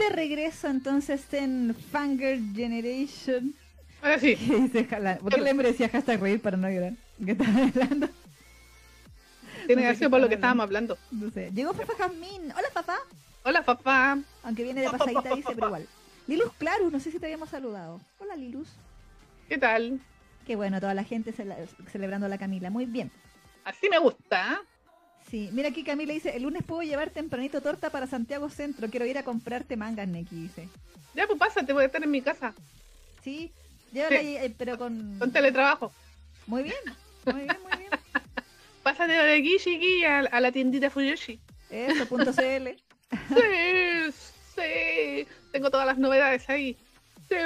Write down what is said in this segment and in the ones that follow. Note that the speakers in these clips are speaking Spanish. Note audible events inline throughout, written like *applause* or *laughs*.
de regreso entonces en Fanger Generation. Ahora sí. *laughs* ¿Por qué el hombre decía hashtag reír para no llorar? ¿Qué estaba hablando? Tiene No qué por lo que estábamos hablando. No sé. Llegó Fafa Jazmín. Hola, Fafa. Hola, papá. Aunque viene de pasadita, dice, pero igual. Lilus Clarus, no sé si te habíamos saludado. Hola, Lilus. ¿Qué tal? Qué bueno, toda la gente cele- celebrando a la Camila. Muy bien. Así me gusta. Sí, mira aquí Camila dice, el lunes puedo llevar tempranito torta para Santiago Centro. Quiero ir a comprarte mangas, Neki, dice. Ya, pues pásate, voy a estar en mi casa. Sí, llévala Sí. ahí, eh, pero con... Con teletrabajo. Muy bien, muy bien, muy bien. *laughs* Pásate de aquí, chiqui, a, a la tiendita Fuyoshi. Eso, punto CL. *laughs* Sí, sí. Tengo todas las novedades ahí. Sí.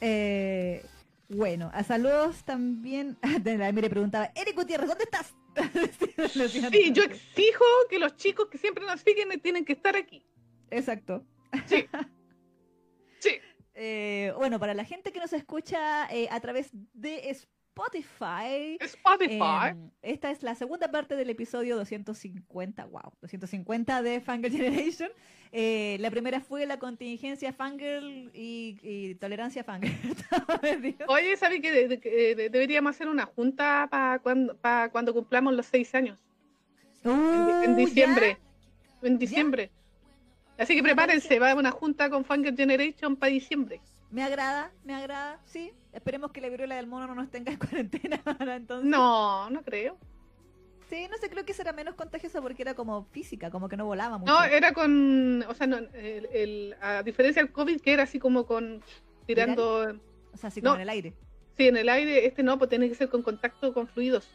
Eh, bueno, a saludos también. *laughs* Mire preguntaba, Eric Gutiérrez, ¿dónde estás? *laughs* Sí, yo exijo que los chicos que siempre nos siguen tienen que estar aquí. Exacto. Sí. *laughs* Sí. Eh, bueno, para la gente que nos escucha eh, a través de Spotify, Spotify. eh, esta es la segunda parte del episodio 250, wow, 250 de Fangirl *laughs* Generation. Eh, la primera fue la contingencia Fangirl y, y tolerancia Fangirl. *laughs* Oye, ¿sabes que, de- de- que, de- deberíamos hacer una junta para cuando, pa cuando cumplamos los seis años? En, Uh, diciembre. En diciembre. Así que prepárense, va a una junta con Fangirl Generation para diciembre. Me agrada, me agrada, sí. Esperemos que la viruela del mono no nos tenga en *laughs* cuarentena ahora entonces. No, no creo. Sí, no sé, creo que será menos contagiosa porque era como física, como que no volaba mucho. No, era con, o sea, no, el, el- a diferencia del COVID, que era así como con tirando, O sea, así no. como en el aire. sí, en el aire, este no, pues tiene que ser con contacto con fluidos.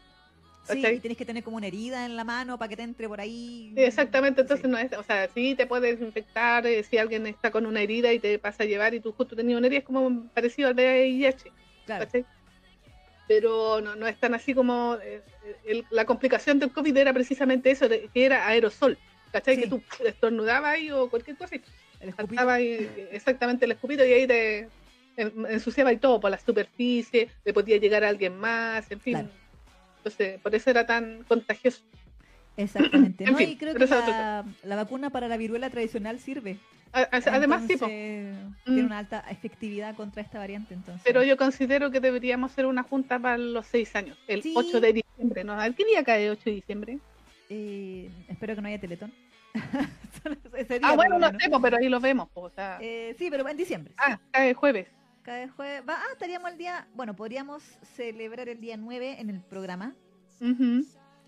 Sí, y tienes que tener como una herida en la mano para que te entre por ahí. Sí, exactamente, entonces Sí. no es, o sea, sí te puedes infectar eh, si alguien está con una herida y te pasa a llevar y tú justo tenías una herida, es como parecido al VIH, Claro. ¿cachai? Pero no, no es tan así como eh, el- la complicación del COVID era precisamente eso, de- que era aerosol, ¿cachai? Sí. Que tú estornudabas ahí o cualquier cosa y El ahí, exactamente el escupito y ahí te en- ensuciaba y todo por la superficie, le podía llegar a alguien más, en fin. Claro. Entonces, por eso era tan contagioso. Exactamente. *clears throat* En no, fin, y creo que la, la vacuna para la viruela tradicional sirve. A- a- Además, sí, po. Entonces, Mm. tiene una alta efectividad contra esta variante, entonces. pero yo considero que deberíamos hacer una junta para los seis años, el Sí. 8 de diciembre. ¿no? ¿A qué día cae el 8 de diciembre? Eh, espero que no haya teletón. *laughs* Día, Ah, bueno, lo no sé, po, pero ahí lo vemos. po, o sea, Eh, sí, pero en diciembre. sí. ah, cae jueves. Cada jueves. Va, ah, estaríamos el día. Bueno, podríamos celebrar el día 9 en el programa.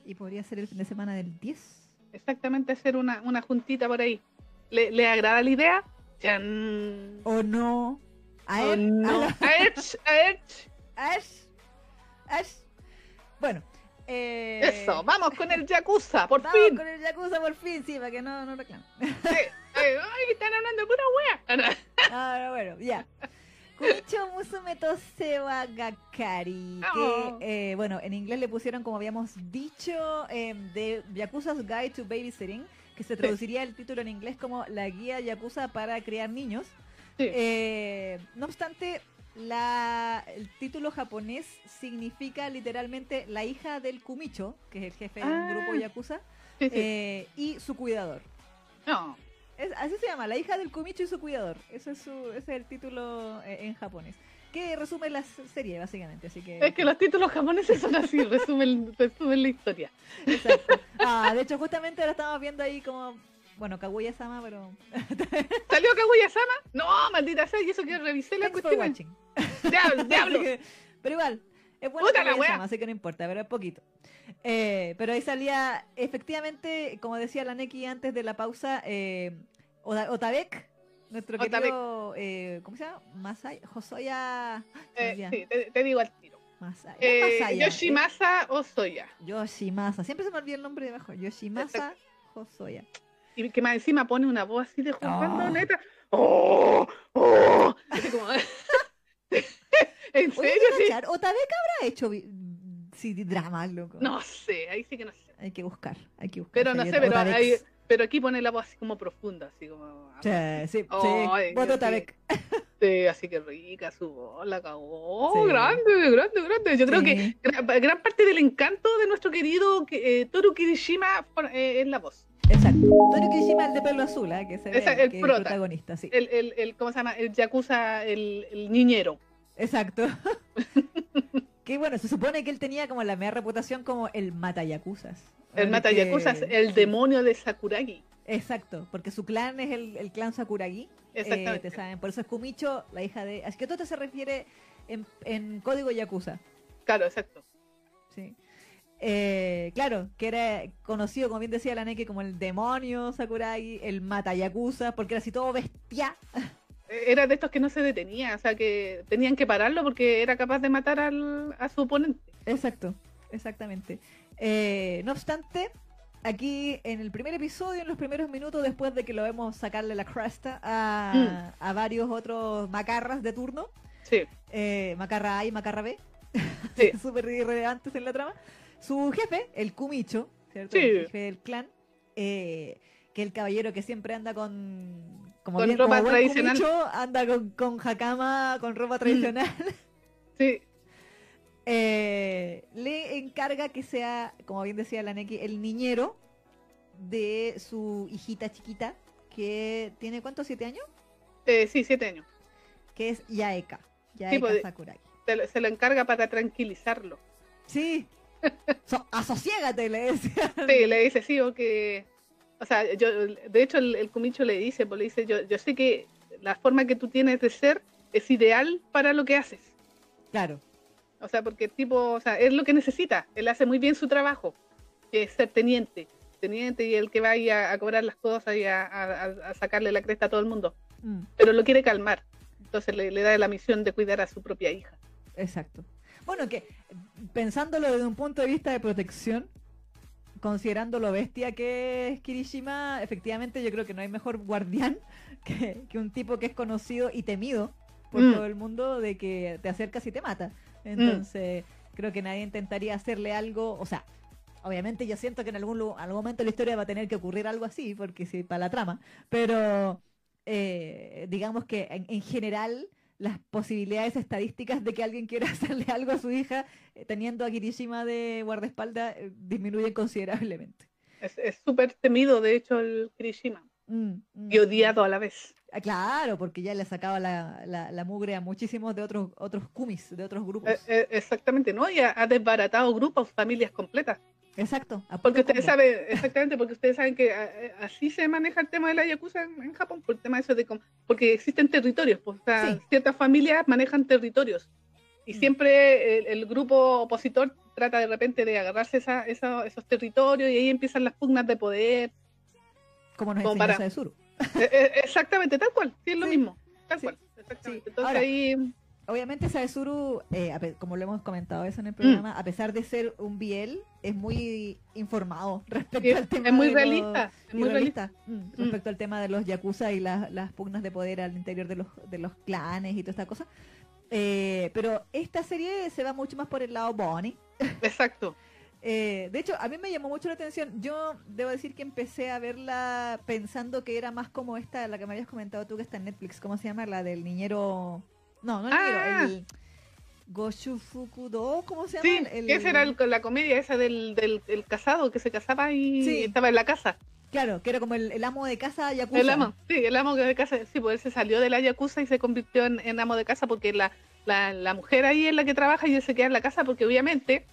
Y podría ser el fin de semana del 10. Exactamente, hacer una, una juntita por ahí. ¿Le, le agrada la idea? ¿O no? A Oh, él. no. a A Edge, a Edge. Ash. Ash. Bueno. Eh, Eso, vamos con el Yakuza, por Vamos fin. con el Yakuza por fin, sí, para que no, no reclamen. Sí. Ay, ay, están hablando de pura wea. *laughs* Ah, no, bueno, ya. Kuicho Musume Tosewa Gakari, Oh. que, eh, bueno, en inglés le pusieron, como habíamos dicho, eh, de Yakuza's Guide to Babysitting, que se traduciría el título en inglés como La Guía Yakuza para Criar Niños. Sí. Eh, no obstante, la, el título japonés significa literalmente la hija del Kumicho, que es el jefe de un Ah. grupo Yakuza, Sí, sí. eh, y su cuidador. No. Es- así se llama, la hija del Kumicho y su cuidador. Eso es su, ese es el título eh, en japonés. Que resume la serie, básicamente. Así que. Es que los títulos japoneses son así, *laughs* resumen, resumen la historia. Exacto. Ah, de hecho, justamente ahora estamos viendo ahí como. Bueno, Kaguya-sama, pero. *laughs* ¿Salió Kaguya-sama? No, maldita sea, y eso que revisé la cuestión. Diablo, diablo. *laughs* pero igual, es bueno Puta la Kaguya-sama, wea. así que no importa, pero es poquito. Eh, pero ahí salía, efectivamente, como decía la Neki antes de la pausa, eh, Otabek, nuestro Otabek. querido. Eh, ¿Cómo se llama? Se me Eh, sí, te, te digo al tiro. Masaya. Eh, Masaya. Yoshimasa Osoya. Yoshimasa. Siempre se me olvida el nombre debajo. Yoshimasa Hosoya. Y que más encima pone una voz así de juzgando, Oh. neta. ¡Oh! ¡Oh! Como- *laughs* ¿En serio? Sí? cachar, ¿Otabek habrá hecho sí, dramas, loco? No sé, ahí sí que no sé. Hay que buscar, hay que buscar. Pero no hay sé, pero, Otabex. Pero aquí pone la voz así como profunda, así como. Sí, sí, Oh, sí. así que rica su voz, la cagó. Sí. Grande, grande, grande. Yo creo que gran, gran parte del encanto de nuestro querido eh, Toru Kirishima eh, es la voz. Exacto. Toru Kirishima, el de pelo azul, ¿eh? que es el que protagonista, sí. El, el, el, ¿cómo se llama? El Yakuza, el, el niñero. Exacto. *laughs* que bueno, se supone que él tenía como la media reputación como el matayakuzas. El Ahora mata que- el demonio de Sakuragi. Exacto, porque su clan es el, el clan Sakuragi. eh, Exactamente. te saben, por eso es Kumicho, la hija de... Así que todo se refiere en, en código yakuza. Claro, exacto. Sí. Eh, claro, que era conocido, como bien decía la Neke, como el demonio Sakuragi, el matayakuza, porque era así todo bestia. *laughs* Era de estos que no se detenía, o sea que tenían que pararlo porque era capaz de matar al, a su oponente. Exacto, exactamente. Eh, no obstante, aquí en el primer episodio, en los primeros minutos después de que lo vemos sacarle la cresta a, a varios otros macarras de turno, Sí, eh, macarra A y macarra B, *laughs* sí, *laughs* súper irrelevantes en la trama, su jefe, el Kumicho, ¿cierto? Sí. El jefe del clan, eh, que el caballero que siempre anda con... Como Con bien, ropa como tradicional. Kumicho, anda con, con hakama, con ropa tradicional. *laughs* sí. Eh, le encarga que sea, como bien decía la Neki, el niñero de su hijita chiquita, que tiene ¿cuántos? ¿Siete años? Eh, sí, siete años. Que es Yaeka. Yaeka pues, Sakuragi. Se, lo- se lo encarga para tranquilizarlo. Sí. *laughs* So- asociégate, le *laughs* decía. Sí, le dice, sí, o que... O sea, yo, de hecho el, el Kumicho le dice, pues le dice, yo, yo sé que la forma que tú tienes de ser es ideal para lo que haces. Claro, O sea, porque el tipo, o sea, es lo que necesita. Él hace muy bien su trabajo, que es ser teniente. Teniente y el que va ahí a, a cobrar las cosas y a, a- a sacarle la cresta a todo el mundo. Mm, Pero lo quiere calmar. Entonces le, le da la misión de cuidar a su propia hija. exacto. Bueno, que pensándolo desde un punto de vista de protección, considerando lo bestia que es Kirishima, efectivamente yo creo que no hay mejor guardián *laughs* que, que un tipo que es conocido y temido por Mm. todo el mundo de que te acercas y te mata. Entonces, creo que nadie intentaría hacerle algo, o sea, obviamente yo siento que en algún, algún momento de la historia va a tener que ocurrir algo así, porque sí, para la trama, pero eh, digamos que en, en general las posibilidades estadísticas de que alguien quiera *laughs* hacerle algo a su hija eh, teniendo a Kirishima de guardaespaldas eh, disminuyen considerablemente. Es súper temido, de hecho, el Kirishima. Mm, mm. Y odiado a la vez. Ah, Claro, porque ya le sacaba la, la, la mugre a muchísimos de otros otros kumis, de otros grupos. Eh, eh, exactamente, ¿no? Y ha, ha desbaratado grupos, familias completas. Exacto. Porque ustedes combo. saben, exactamente, porque ustedes saben que eh, así se maneja el tema de la Yakuza en, en Japón, por el tema de eso de cómo- porque existen territorios, pues, o sea, Sí. ciertas familias manejan territorios. Y Mm. siempre el, el grupo opositor trata de repente de agarrarse esa- esa- esos territorios y ahí empiezan las pugnas de poder. Como nos como para- Saezuru. *laughs* Eh, eh, exactamente, tal cual, sí, es lo Sí. mismo, tal Sí. cual. Exactamente. Entonces Ahora, ahí, Obviamente Saezuru, eh, como lo hemos comentado eso en Mm. el programa, a pesar de ser un biel, es muy informado *laughs* respecto es, al tema es muy los- realista, es muy realista. mm, respecto al tema de los yakuza y las, las pugnas de poder al interior de los, de los clanes y toda esta cosa. Eh, pero esta serie se va mucho más por el lado Bonnie. *laughs* Exacto. Eh, de hecho, a mí me llamó mucho la atención. Yo debo decir que empecé a verla pensando que era más como esta, la que me habías comentado tú, que está en Netflix. ¿Cómo se llama? La del niñero. No, no el Ah. niñero, el Goshufukudo, ¿cómo se llama? Sí, El- esa era el- la comedia esa del, del, del casado que se casaba y Sí. estaba en la casa. Claro, que era como el, el amo de casa Yakuza. El amo, sí, el amo de casa, sí, pues él se salió de la Yakuza y se convirtió en, en amo de casa porque la, la, la mujer ahí es la que trabaja y él se queda en la casa porque obviamente,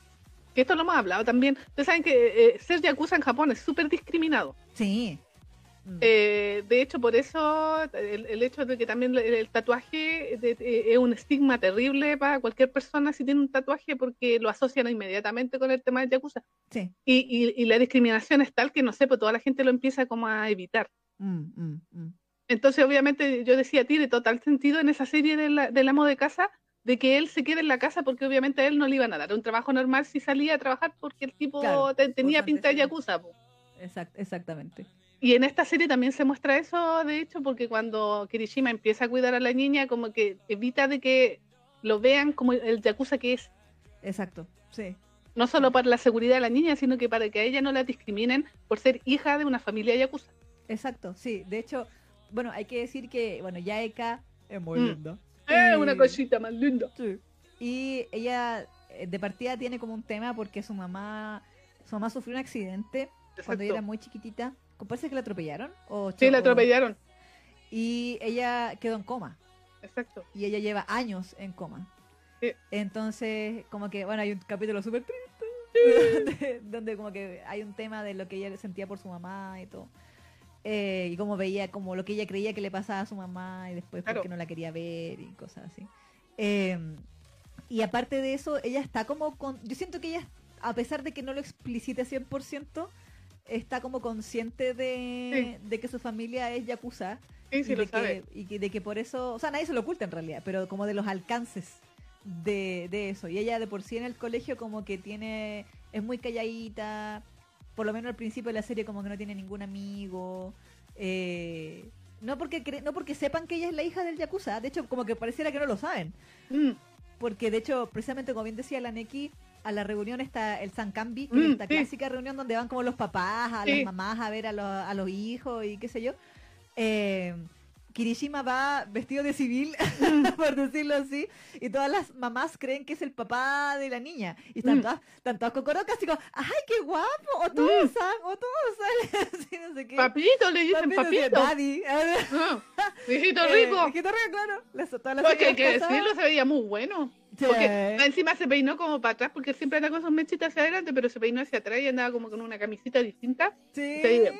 que esto lo hemos hablado también, ustedes saben que eh, ser Yakuza en Japón es súper discriminado. Sí. Mm. Eh, de hecho, por eso el, el hecho de que también el, el tatuaje de- de- es un estigma terrible para cualquier persona si tiene un tatuaje porque lo asocian inmediatamente con el tema de Yakuza. sí. Y, y, y la discriminación es tal que no sé, pues toda la gente lo empieza como a evitar. Mm, mm, mm. Entonces, obviamente, yo decía, tiene total sentido en esa serie de la- del amo de casa de que él se quede en la casa porque obviamente a él no le iban a dar un trabajo normal si salía a trabajar porque el tipo Claro, te- tenía pinta de yakuza. Exact- exactamente. Y en esta serie también se muestra eso, de hecho, porque cuando Kirishima empieza a cuidar a la niña, como que evita de que lo vean como el yakuza que es, Exacto. Sí. no solo para la seguridad de la niña, sino que para que a ella no la discriminen por ser hija de una familia yakuza. Exacto, sí. De hecho, bueno, hay que decir que, bueno, Yaeka es muy Mm. linda. ¡Eh, Y- una cosita más linda! Sí. Y ella eh, de partida tiene como un tema porque su mamá, su mamá sufrió un accidente cuando ella era muy chiquitita parece que la atropellaron. O Sí, la atropellaron. Y ella quedó en coma. Exacto. Y ella lleva años en coma. Sí. Entonces, como que, bueno, hay un capítulo súper triste. *laughs* donde, donde como que hay un tema de lo que ella sentía por su mamá y todo. Eh, y como veía, como lo que ella creía que le pasaba a su mamá y después Claro. porque no la quería ver y cosas así. Eh, y aparte de eso, ella está como con... Yo siento que ella, a pesar de que no lo explicite 100%, está como consciente de, de que su familia es yakuza Sí, y, de y que- de que por eso, o sea, nadie se lo oculta en realidad, pero como de los alcances de, de eso. Y ella de por sí en el colegio como que tiene, es muy calladita, por lo menos al principio de la serie como que no tiene ningún amigo. eh, no porque cre- no porque sepan que ella es la hija del Yakuza, de hecho como que pareciera que no lo saben. Mm, Porque de hecho, precisamente como bien decía la Neki, a la reunión está el Sankambi, que Mm, es esta sí. clásica reunión donde van como los papás, a Sí. las mamás a ver a los, a los hijos y qué sé yo. Eh, Kirishima va vestido de civil, *laughs* por decirlo así, y todas las mamás creen que es el papá de la niña. Y están Mm. todas, están todas cocorocas, y como, ¡ay, qué guapo! O todos, o todos, *laughs* así, no sé qué. Papito, le dicen Papito, papito. daddy. *laughs* Ah, Hijito Eh, rico. hijito rico, claro. Las- todas las Porque hay que decirlo, se veía muy bueno. Sí. Porque encima se peinó como para atrás, porque siempre anda con sus mechitas hacia adelante, pero se peinó hacia atrás y andaba como con una camisita distinta. Sí, Se veía-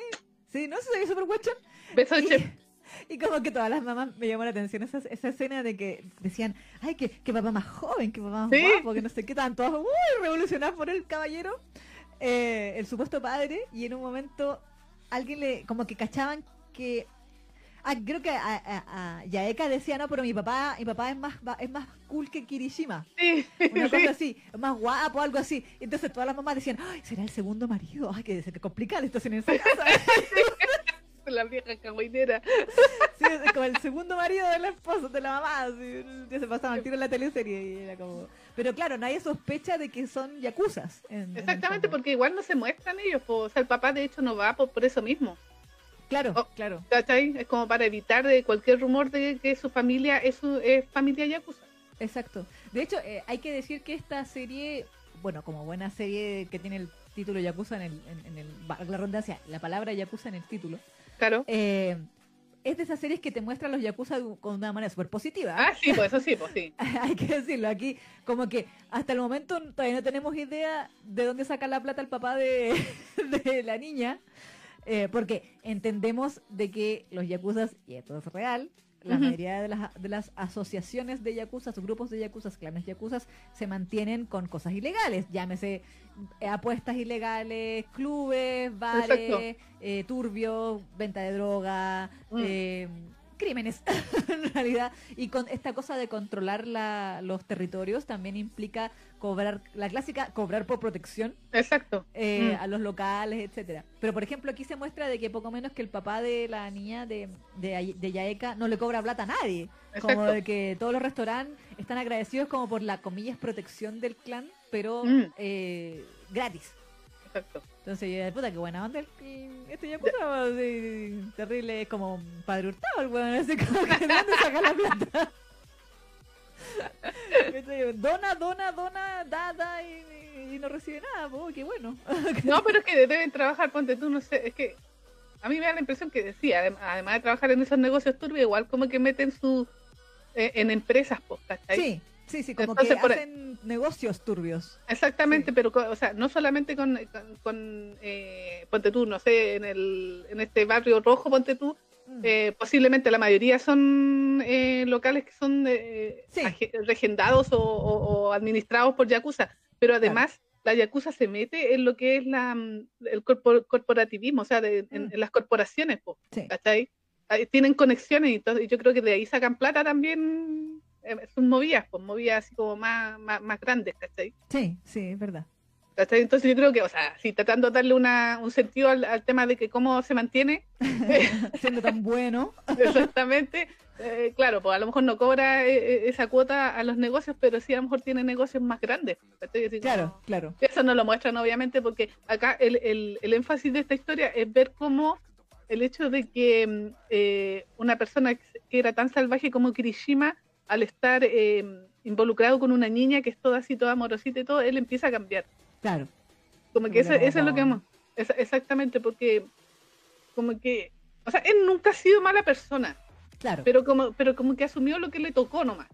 sí, no se ve súper guachón. Beso Y. *laughs* y como que todas las mamás me llamó la atención esa, esa escena de que decían, ay, que, que papá más joven, que papá más Sí. guapo, que no sé qué, estaban todos muy revolucionados por el caballero, eh, el supuesto padre, y en un momento alguien le, como que cachaban que Ah, creo que a, a- a Yaeka decía, no, pero mi papá, mi papá es más, es más cool que Kirishima. Sí, *laughs* Una sí. cosa así, más guapo, algo así. Entonces todas las mamás decían, ay, será el segundo marido. Ay, que se complica la situación en esa casa. *laughs* La vieja cagüinera. Sí, es como el segundo marido de la esposa, de la mamá. así, ya se pasaban al tiro en la teleserie y era como... Pero claro, nadie sospecha de que son en- el Exactamente, porque igual no se muestran ellos. po. O sea, el papá de hecho no va por, por eso mismo. Claro, Oh. claro. ¿Cachai? Es como para evitar de cualquier rumor de que su familia es, su, es familia yakuza. Exacto. De hecho, eh, hay que decir que esta serie, bueno, como buena serie que tiene el título Yakuza en el, en, en el la redundancia, la palabra Yakuza en el título, Claro. eh, es de esas series que te muestran los Yakuza con una manera súper positiva. Ah, sí, pues eso sí, pues sí. *laughs* hay que decirlo aquí, como que hasta el momento todavía no tenemos idea de dónde saca la plata el papá de, *laughs* de la niña, eh, porque entendemos de que los yakuzas, y esto es real, la mayoría de las, de las asociaciones de yakuzas, o grupos de yakuzas, clanes yakuzas, se mantienen con cosas ilegales, llámese eh, apuestas ilegales, clubes, bares, eh, turbios, venta de droga, Mm. eh, crímenes *laughs* en realidad y con esta cosa de controlar la, los territorios también implica cobrar la clásica cobrar por protección Exacto. eh, Mm. a los locales etcétera pero por ejemplo aquí se muestra de que poco menos que el papá de la niña de, de, de Yaeka no le cobra plata a nadie como de que todos los restaurantes están agradecidos como por la comillas protección del clan pero Mm. eh, gratis Exacto. entonces, yo, puta, qué buena onda. Este ya puta, *laughs* terrible, es como padre hurtado el weón, así como que ¿de dónde saca la plata? *laughs* Dona, dona, dona, da, da y, y no recibe nada, pues, qué bueno. No, pero es que deben trabajar, ponte tú, no sé, es que a mí me da la impresión que decía, adem- además de trabajar en esos negocios turbios, igual como que meten su eh, en empresas, ¿cachai? Sí, sí, sí, como Entonces, que por- hacen negocios turbios. Exactamente, Sí. pero o sea, no solamente con, con, con, eh, ponte tú, no sé, en el en este barrio rojo, ponte tú, Mm. eh, posiblemente la mayoría son eh, locales que son eh, Sí. regendados o, o- o administrados por Yakuza, pero además la Yakuza se mete en lo que es la, mm, el corpor- corporativismo, o sea, de- en, Mm. en las corporaciones, po, Sí. ¿cachai? Ahí tienen conexiones y entonces yo creo que de ahí sacan plata también, eh, son movidas, pues movidas así como más, más, más grandes, ¿cachai? Sí, sí, es verdad. ¿Cachai? Entonces yo creo que, o sea, si tratando de darle una, un sentido al, al tema de que cómo se mantiene, *laughs* Siendo tan bueno. *laughs* exactamente, eh, claro, pues a lo mejor no cobra eh, eh, esa cuota a los negocios, pero sí a lo mejor tiene negocios más grandes. Así Claro, como- claro. Eso no lo muestran obviamente porque acá el, el, el énfasis de esta historia es ver cómo el hecho de que mm, eh, una persona que era tan salvaje como Kirishima, al estar eh, involucrado con una niña que es toda así, toda amorosita y todo, él empieza a cambiar. Claro. Como que eso, es lo que vamos. es- exactamente, porque como que, o sea, él nunca ha sido mala persona, Claro. pero como, pero como que asumió lo que le tocó nomás.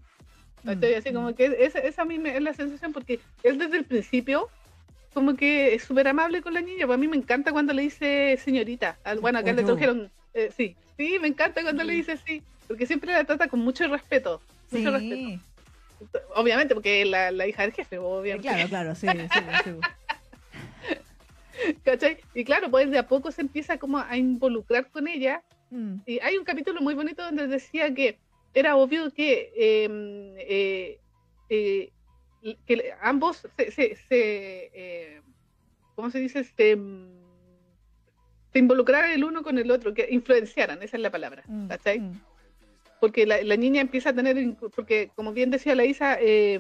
¿cachai? Mm, Así mm. como que esa, esa a mí me- es la sensación porque él desde el principio como que es súper amable con la niña, pues a mí me encanta cuando le dice señorita, bueno acá O le trajeron, eh, sí, sí, me encanta cuando le dice sí, porque siempre la trata con mucho respeto, *laughs* mucho respeto. Obviamente porque es la, la hija del jefe, eh, obviamente. claro, claro, sí, sí, sí. *laughs* ¿cachai? Y claro, pues de a poco se empieza como a involucrar con ella Mm, Y hay un capítulo muy bonito donde decía que era obvio que, eh, eh, eh, que ambos se, se, se, ¿cómo se dice? Se, mm, se involucraran el uno con el otro, que influenciaran, esa es la palabra, mm, ¿cachai? mm. Porque la, la niña empieza a tener, porque como bien decía la Isa, eh,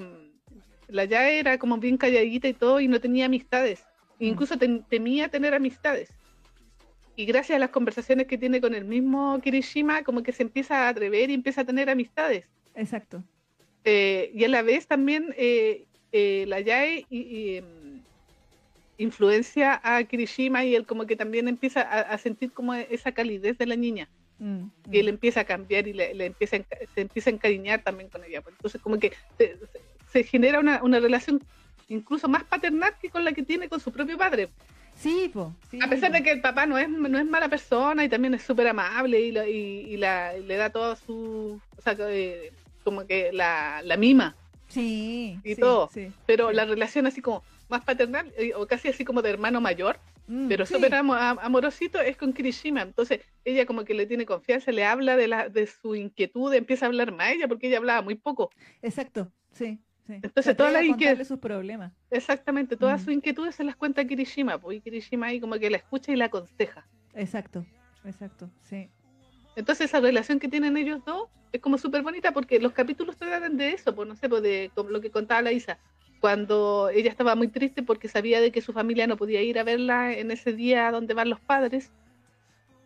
la ya era como bien calladita y todo y no tenía amistades, Mm. incluso tem- temía tener amistades. Y gracias a las conversaciones que tiene con el mismo Kirishima, como que se empieza a atrever y empieza a tener amistades. Exacto. Eh, y a la vez también eh, eh, la Yae y- y, em, influencia a Kirishima y él como que también empieza a, a sentir como esa calidez de la niña Mm, y él mm. empieza a cambiar y le, le empieza a se empieza a encariñar también con ella. pues. Entonces como que se, genera una, una relación incluso más paternal que con la que tiene con su propio padre. Sí, po, sí, A pesar po. de que el papá no es, no es mala persona y también es súper amable y, la- y, y la, y le da todo su... O sea, eh, como que la, la mima, Sí. y sí, todo. sí, pero la relación así como más paternal eh, o casi así como de hermano mayor, pero sí, súper amo- am- amorosito es con Kirishima. Entonces ella como que le tiene confianza, le habla de, la, de su inquietud, empieza a hablar más ella porque ella hablaba muy poco. Exacto, sí. sí. Entonces, Se todas las a contarle inquiet- sus problemas. Exactamente, todas Mm. sus inquietudes se las cuenta a Kirishima, y Kirishima ahí como que la escucha y la aconseja. Exacto, exacto, sí. Entonces esa relación que tienen ellos dos es como súper bonita porque los capítulos tratan de eso, pues no sé, pues de como lo que contaba la Isa, cuando ella estaba muy triste porque sabía de que su familia no podía ir a verla en ese día donde van los padres,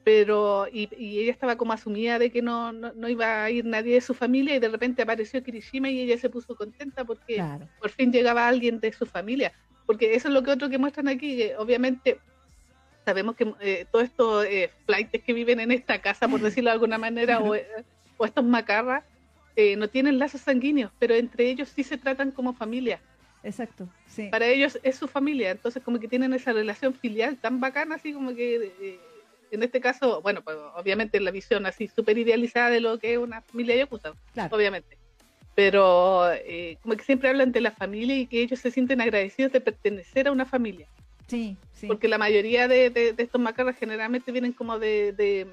pero y, y ella estaba como asumida de que no, no, no iba a ir nadie de su familia y de repente apareció Kirishima y ella se puso contenta porque Claro. por fin llegaba alguien de su familia. Porque eso es lo que otro que muestran aquí, que obviamente sabemos que eh, todos estos eh, flights que viven en esta casa, por *laughs* decirlo de alguna manera, o, eh, o estos macarras, eh, no tienen lazos sanguíneos, pero entre ellos sí se tratan como familia. Exacto, sí. Para ellos es su familia, entonces como que tienen esa relación filial tan bacana, así como que eh, en este caso, bueno, pues obviamente la visión así súper idealizada de lo que es una familia yakuza, Claro. obviamente. Pero eh, como que siempre hablan de la familia y que ellos se sienten agradecidos de pertenecer a una familia. Sí, sí. Porque la mayoría de, de- de estos macarras generalmente vienen como de, de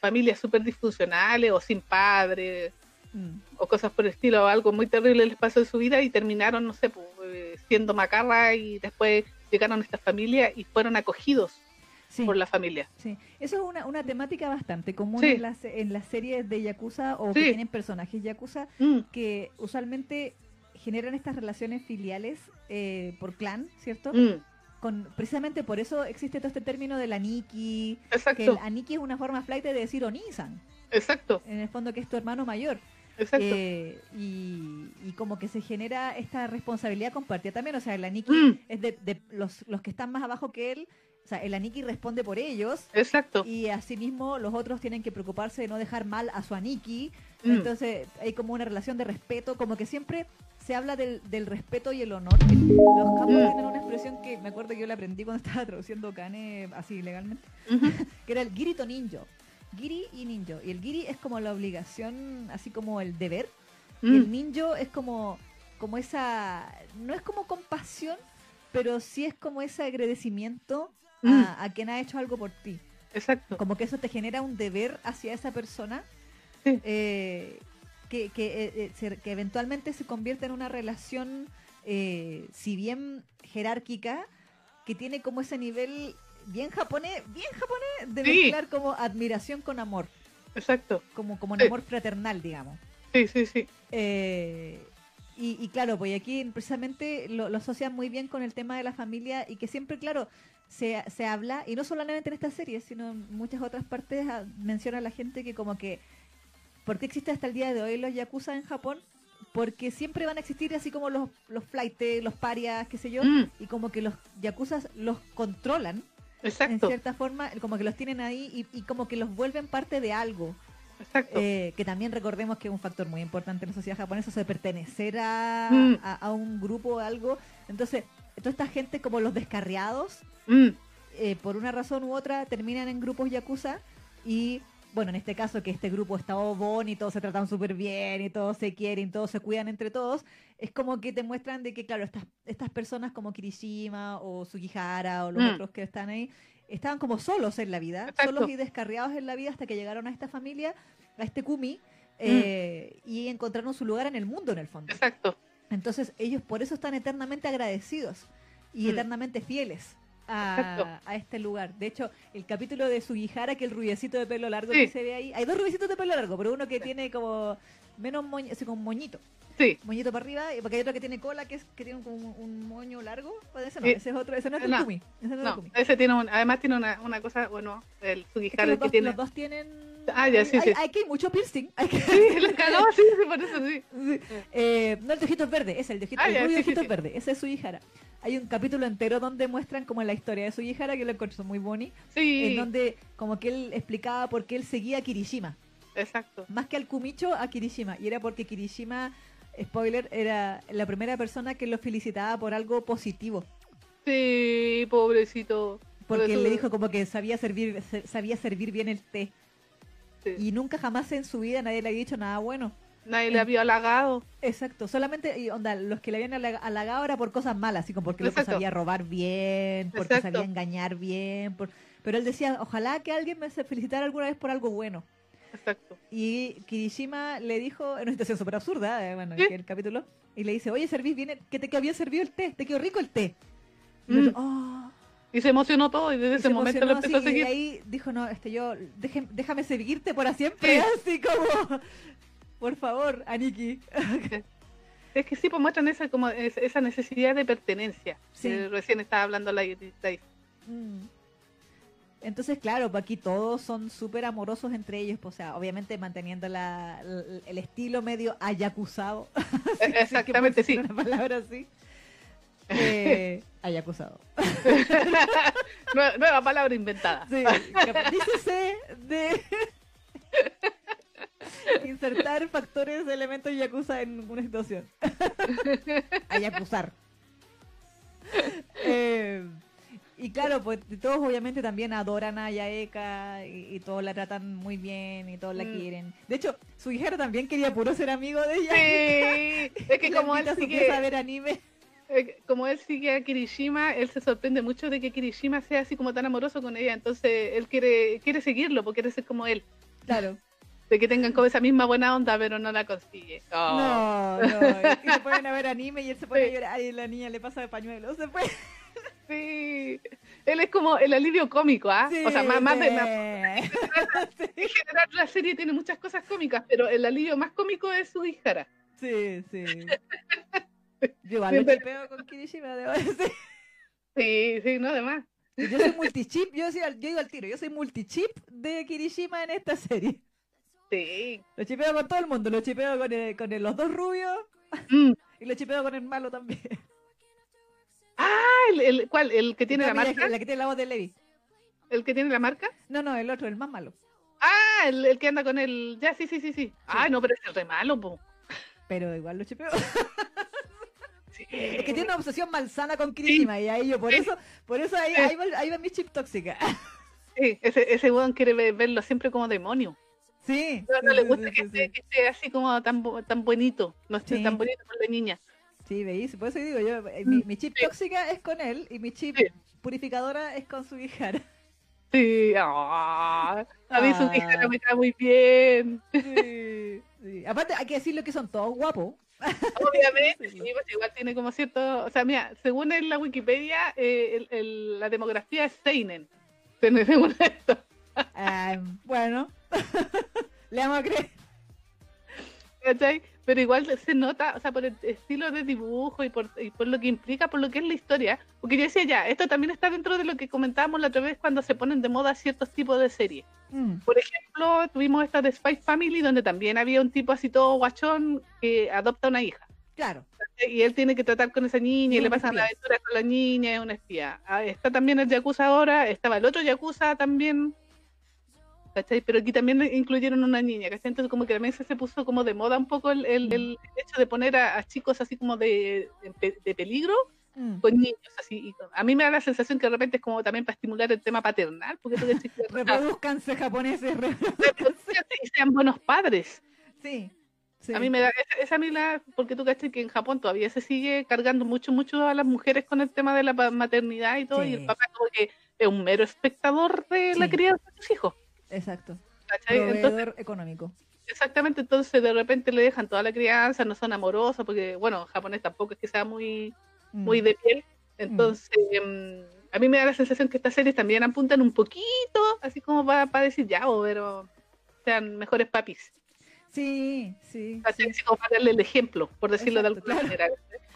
familias súper disfuncionales o sin padre Mm, o cosas por el estilo, o algo muy terrible les pasó en su vida y terminaron, no sé, pues, eh, siendo macarra y después llegaron a esta familia y fueron acogidos sí. por la familia. Sí, eso es una, una temática bastante común Sí. en, las, en las series de Yakuza o Sí. que tienen personajes Yakuza Mm, que usualmente generan estas relaciones filiales eh, por clan, ¿cierto? mm, Con, precisamente por eso existe todo este término del aniki, que el exacto, aniki es una forma flight de decir onisan, exacto, en el fondo que es tu hermano mayor. Exacto. Eh, y, y como que se genera esta responsabilidad compartida también, o sea, el aniki Mm, es de, de los, los que están más abajo que él, o sea, el aniki responde por ellos exacto. y asimismo los otros tienen que preocuparse de no dejar mal a su aniki. Mm. Entonces hay como una relación de respeto, como que siempre se habla del, del respeto y el honor. Los capos Mm. tienen una expresión que me acuerdo que yo la aprendí cuando estaba traduciendo Kane así legalmente, *laughs* que era el girito ninjo. Giri y ninjo. Y el giri es como la obligación, así como el deber. Y el mm, ninjo es como, como esa, no es como compasión, pero sí es como ese agradecimiento mm, a, a quien ha hecho algo por ti exacto. como que eso te genera un deber hacia esa persona Sí. eh, que, que, eh, eh, se- que eventualmente se convierte en una relación, eh, si bien jerárquica, que tiene como ese nivel bien japonés, bien japonés, de Sí. mezclar como admiración con amor, Exacto. como, como un Sí. amor fraternal, digamos. Sí, sí, sí. Eh, y, y claro, pues aquí precisamente lo, lo asocian muy bien con el tema de la familia y que siempre, claro, se, se habla, y no solamente en esta serie, sino en muchas otras partes, ah, menciona la gente que como que, ¿por qué existe hasta el día de hoy los yakuza en Japón? Porque siempre van a existir así como los, los flightes, los parias, qué sé yo, Mm, y como que los yakuzas los controlan En cierta forma, como que los tienen ahí y, como que los vuelven parte de algo. Exacto. Eh, que también recordemos que es un factor muy importante en la sociedad japonesa, eso de pertenecer a, mm. a, un grupo o algo. Entonces, toda esta gente como los descarriados, mm. eh, por una razón u otra, terminan en grupos yakuza y bueno, en este caso que este grupo está bon y todos se tratan súper bien y todos se quieren, todos se cuidan entre todos, es como que te muestran de que, claro, estas, estas personas como Kirishima o Sugihara o los mm. otros que están ahí, estaban como solos en la vida, solos y descarriados en la vida hasta que llegaron a esta familia, a este Kumi, eh, mm. y encontraron su lugar en el mundo en el fondo. Exacto. Entonces ellos por eso están eternamente agradecidos y mm. eternamente fieles a, este lugar. De hecho, el capítulo de Sugihara, que el rubiecito de pelo largo que se ve ahí, hay dos rubiecitos de pelo largo, pero uno que tiene como menos moño, así como moñito. Sí. Moñito para arriba, porque hay otro que tiene cola, que es que tiene como un, moño largo. Pues ese no, ese es otro, ese no es el Kumi. Ese no, es Ese tiene además tiene una, una cosa, bueno, el Sugihara que, tiene. Los dos tienen Ah, ya, sí, hay, sí. Hay que mucho piercing. Hay que... Sí, cagó, sí, sí, por eso sí. Eh, no, el de ojitos verde, es el de ojitos, ah, el sí, verde, ese es su hijara. Hay un capítulo entero donde muestran como la historia de su hijara, que lo encuentro muy bonito. Sí. En donde como que él explicaba por qué él seguía a Kirishima. Exacto. Más que al Kumicho, a Kirishima. Y era porque Kirishima, spoiler, era la primera persona que lo felicitaba por algo positivo. Sí, pobrecito. Porque él le dijo como que sabía servir, sabía servir bien el té. Y nunca jamás en su vida nadie le había dicho nada bueno. Nadie le había halagado. Exacto, solamente y onda, los que le habían halagado era por cosas malas, así como porque lo sabía robar bien, porque sabía engañar bien. Pero él decía, ojalá que alguien me felicitara alguna vez por algo bueno. Exacto. Y Kirishima le dijo, en una situación súper absurda, eh, bueno, el capítulo, y le dice, oye, servís bien, que te había servido el té, te quedó rico el té. Y mm. oh, y se emocionó todo y desde ese momento lo empezó a seguir. Y ahí dijo, no, este yo, déjame seguirte por siempre, *laughs* así como, por favor, Aniki. Es que sí, pues muestran esa, como, esa necesidad de pertenencia. Sí. recién estaba hablando la mm. Entonces, claro, pues aquí todos son súper amorosos entre ellos, pues, o sea, obviamente manteniendo la, el estilo medio ayacusado. *laughs* Exactamente, sí. Una palabra así eh, *laughs* haya acusado. *laughs* nueva, palabra inventada. Sí, dícese de *laughs* insertar factores de elementos yakuza en una situación. Ayacusar. Eh, y claro, pues todos obviamente también adoran a Yaeka y, todos la tratan muy bien y todos la mm. quieren. De hecho, su hija también quería puro ser amigo de ella. Sí, es que como él sigue... a ver anime. Eh, como él sigue a Kirishima, él se sorprende mucho de que Kirishima sea así como tan amoroso con ella, entonces él quiere quiere seguirlo porque quiere ser como él. Claro. De que tengan como esa misma buena onda, pero no la consigue. No, no, es que se pueden a ver anime y él se pone a llorar y la niña le pasa de pañuelo, se puede. Sí, él es como el alivio cómico, ¿ah? o sea, más, más de... En general la serie tiene muchas cosas cómicas, pero el alivio más cómico es su hijara. Sí, sí. Yo igual lo chipeo con Kirishima, debo decir. *laughs* Sí, sí, no, además. Yo soy multichip, yo, yo digo al tiro, yo soy multichip de Kirishima en esta serie. Sí. Lo chipeo con todo el mundo, lo chipeo con, con los dos rubios mm. y lo chipeo con el malo también. Ah, el, el ¿cuál? ¿El que tiene la marca? La que tiene la voz de Levi. ¿El que tiene la marca? No, no, el otro, el más malo. Ah, el, el que anda con el... Ya, sí, sí, sí, sí. Ah, no, pero es el re malo, po. Pero igual lo chipeo. *laughs* Es que tiene una obsesión malsana con Kirishima y ahí yo, por eso, por eso ahí, ahí, va, mi chip tóxica. *laughs* Sí, ese, ese weón quiere verlo siempre como demonio. Sí. No, le gusta que, esté, así como tan, tan bonito, no esté tan bonito con la niña. Sí, veis, por eso digo yo, eh, mi, chip tóxica es con él y mi chip purificadora es con su hija. *laughs* Sí, ah, a mí su hija me está muy bien. Sí, Aparte hay que decirlo que son todos guapos. Obviamente, sí, pues igual tiene como cierto, o sea, mira, según en la Wikipedia, eh, la demografía es Seinen, según *laughs* esto. Ah, bueno, *laughs* le vamos a creer. ¿Cachai? Pero igual se nota, o sea, por el estilo de dibujo y por, y por lo que implica, por lo que es la historia, porque yo decía ya, esto también está dentro de lo que comentábamos la otra vez cuando se ponen de moda ciertos tipos de series. Mm. Por ejemplo, tuvimos esta de Spy Family, donde también había un tipo así todo guachón que adopta una hija. Claro. Y él tiene que tratar con esa niña y, Y le pasan la aventura con la niña, es una espía. Ah, está también el Yakuza ahora, estaba el otro Yakuza también. ¿Cachai? Pero aquí también incluyeron una niña, ¿cachai? Entonces como que también se, puso como de moda un poco el, el- el hecho de poner a, a chicos así como de, de, pe- de peligro Mm. con niños así. Y a mí me da la sensación que de repente es como también para estimular el tema paternal, porque tú decís que- *laughs* Reproduzcanse japoneses. re- y sean buenos padres. Sí. sí. A mí me da, esa, esa a mí la, porque tú cachai que en Japón todavía se sigue cargando mucho, mucho a las mujeres con el tema de la maternidad y todo, y el papá como que es un mero espectador de la crianza de sus hijos. Exacto. ¿cachai? Entonces, Proveedor económico. exactamente, entonces de repente le dejan toda la crianza, no son amorosos, porque bueno, japonés tampoco es que sea muy, Mm. muy de piel. Entonces, em, a mí me da la sensación que estas series también apuntan un poquito, así como para decir ya, pero sean mejores papis. Sí, sí. Así como para darle el ejemplo, por decirlo Exacto, de alguna claro. manera.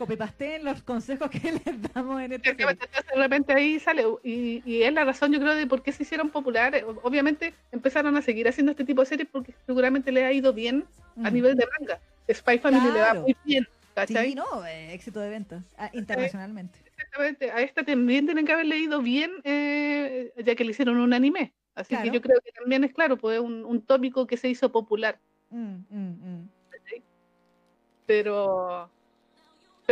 Copypasteen los consejos que *laughs* les damos en. Exactamente, entonces de repente ahí sale, y, y es la razón yo creo de por qué se hicieron populares. Obviamente empezaron a seguir haciendo este tipo de series porque seguramente le ha ido bien a Mm. nivel de manga. Spy Family le va Claro. muy bien, ¿cachai? Sí, no, eh, éxito de ventas ah, internacionalmente. Exactamente, a esta también tienen que haberle ido bien eh, ya que le hicieron un anime. Así Claro. que yo creo que también es claro, pues un, un tópico que se hizo popular. Mm, mm, mm. Pero,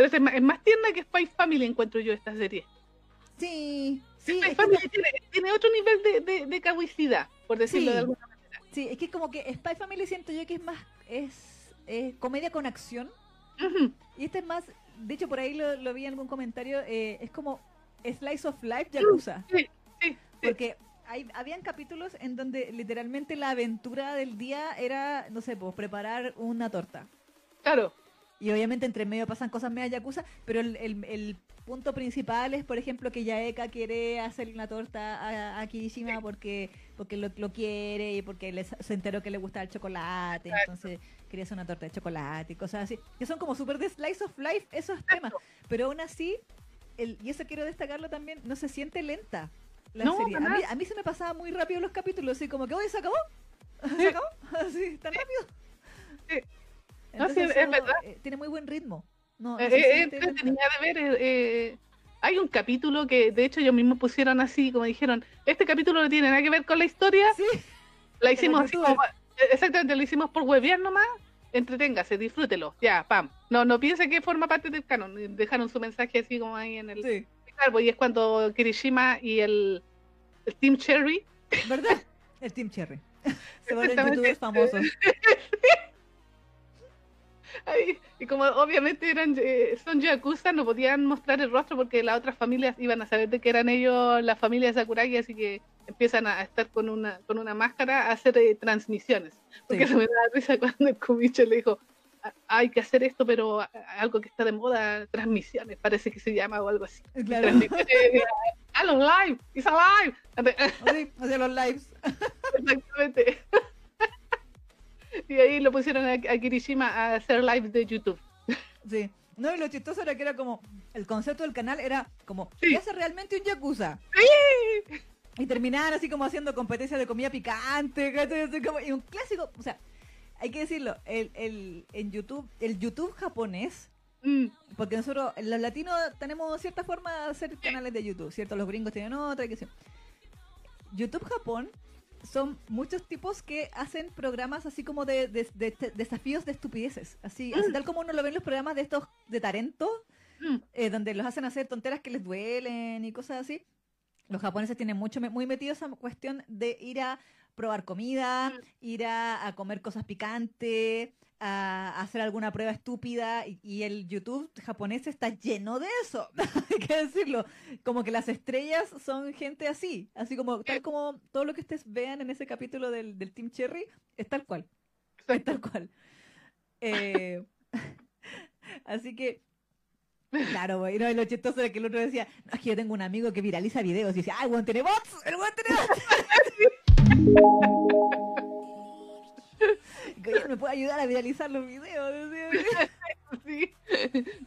pero es, más, es más tierna que Spy Family encuentro yo esta serie. Sí, sí, Spy es que, Family tiene, tiene otro nivel de, de, de caguicidad, por decirlo Sí. de alguna sí, es que como que Spy Family siento yo que es más, es, es comedia con acción. Y este es más, de hecho por ahí lo, lo vi en algún comentario, eh, es como Slice of Life Yakuza. Sí, sí. Porque hay, habían capítulos en donde literalmente la aventura del día era, no sé, pues preparar una torta. Claro, Y obviamente entre medio pasan cosas media yakuza, pero el, el- el punto principal es, por ejemplo, que Yaeka quiere hacerle una torta a, a Kirishima porque porque lo, lo quiere y porque se enteró que le gusta el chocolate, entonces quería hacer una torta de chocolate y cosas así. Que son como súper de slice of life esos temas. Pero aún así, el, y eso quiero destacarlo también, no se siente lenta la No, serie. A mí, a mí se me pasaba muy rápido los capítulos, así como que, oye, ¿se acabó? *laughs* ¿Se acabó? *laughs* Así, tan rápido. Sí. No, sí, Entonces, es eso, verdad. eh, tiene muy buen ritmo. No, no Eh, eh, entretenida de ver. eh, eh, hay un capítulo que, de hecho, ellos mismos pusieron así, como dijeron, este capítulo no tiene nada que ver con la historia, Sí, la hicimos así como, eh, exactamente, lo hicimos por huevear nomás, entreténgase, disfrútelo, ya, pam. No, no piense que forma parte del canon, dejaron su mensaje así como ahí en el sí. árbol, y es cuando Kirishima y el, el Team Cherry ¿Verdad? El Team Cherry. *laughs* Se vuelven youtubers famosos. *laughs* Ay, y como obviamente eran eh, son yakuza, no podían mostrar el rostro porque las otras familias iban a saber de que eran ellos la familia de Sakuragi, así que empiezan a estar con una con una máscara a hacer eh, transmisiones. Porque Sí. se me da risa cuando el Kumicho le dijo, "Ah, hay que hacer esto, pero a- algo que está de moda, transmisiones, parece que se llama o algo así. Claro. Transmisiones, eh, Hello, live, it's alive. *laughs* O sea, los lives. *laughs* Exactamente. Y ahí lo pusieron a, a Kirishima a hacer live de YouTube. Sí. No, y lo chistoso era que era como, el concepto del canal era como, Sí. ¿qué hace realmente un yakuza? Y terminaban así como haciendo competencias de comida picante, y un clásico, o sea, hay que decirlo, el, el, en YouTube, el YouTube japonés, Mm, porque nosotros, los latinos, tenemos cierta forma de hacer canales de YouTube, ¿cierto? Los gringos tienen otra, que sé. YouTube Japón son muchos tipos que hacen programas así como de, de- de- de desafíos de estupideces, así, así tal como uno lo ve en los programas de estos de Tarento, mm, eh, donde los hacen hacer tonteras que les duelen y cosas así. Los japoneses tienen mucho muy metido esa cuestión de ir a probar comida, ir a, a comer cosas picantes, a, hacer alguna prueba estúpida y, y el YouTube japonés está lleno de eso, *laughs* hay que decirlo. Como que las estrellas son gente así, así como tal como todo lo que ustedes vean en ese capítulo del, del Team Cherry es tal cual. Es tal cual. Eh, *laughs* así que, claro, güey, no, lo chistoso era que el otro decía, no, es que yo tengo un amigo que viraliza videos y ah, el weón tiene bots, el weón tiene bots. *laughs* Y que, "Oye, me puede ayudar a viralizar los videos. *laughs* sí.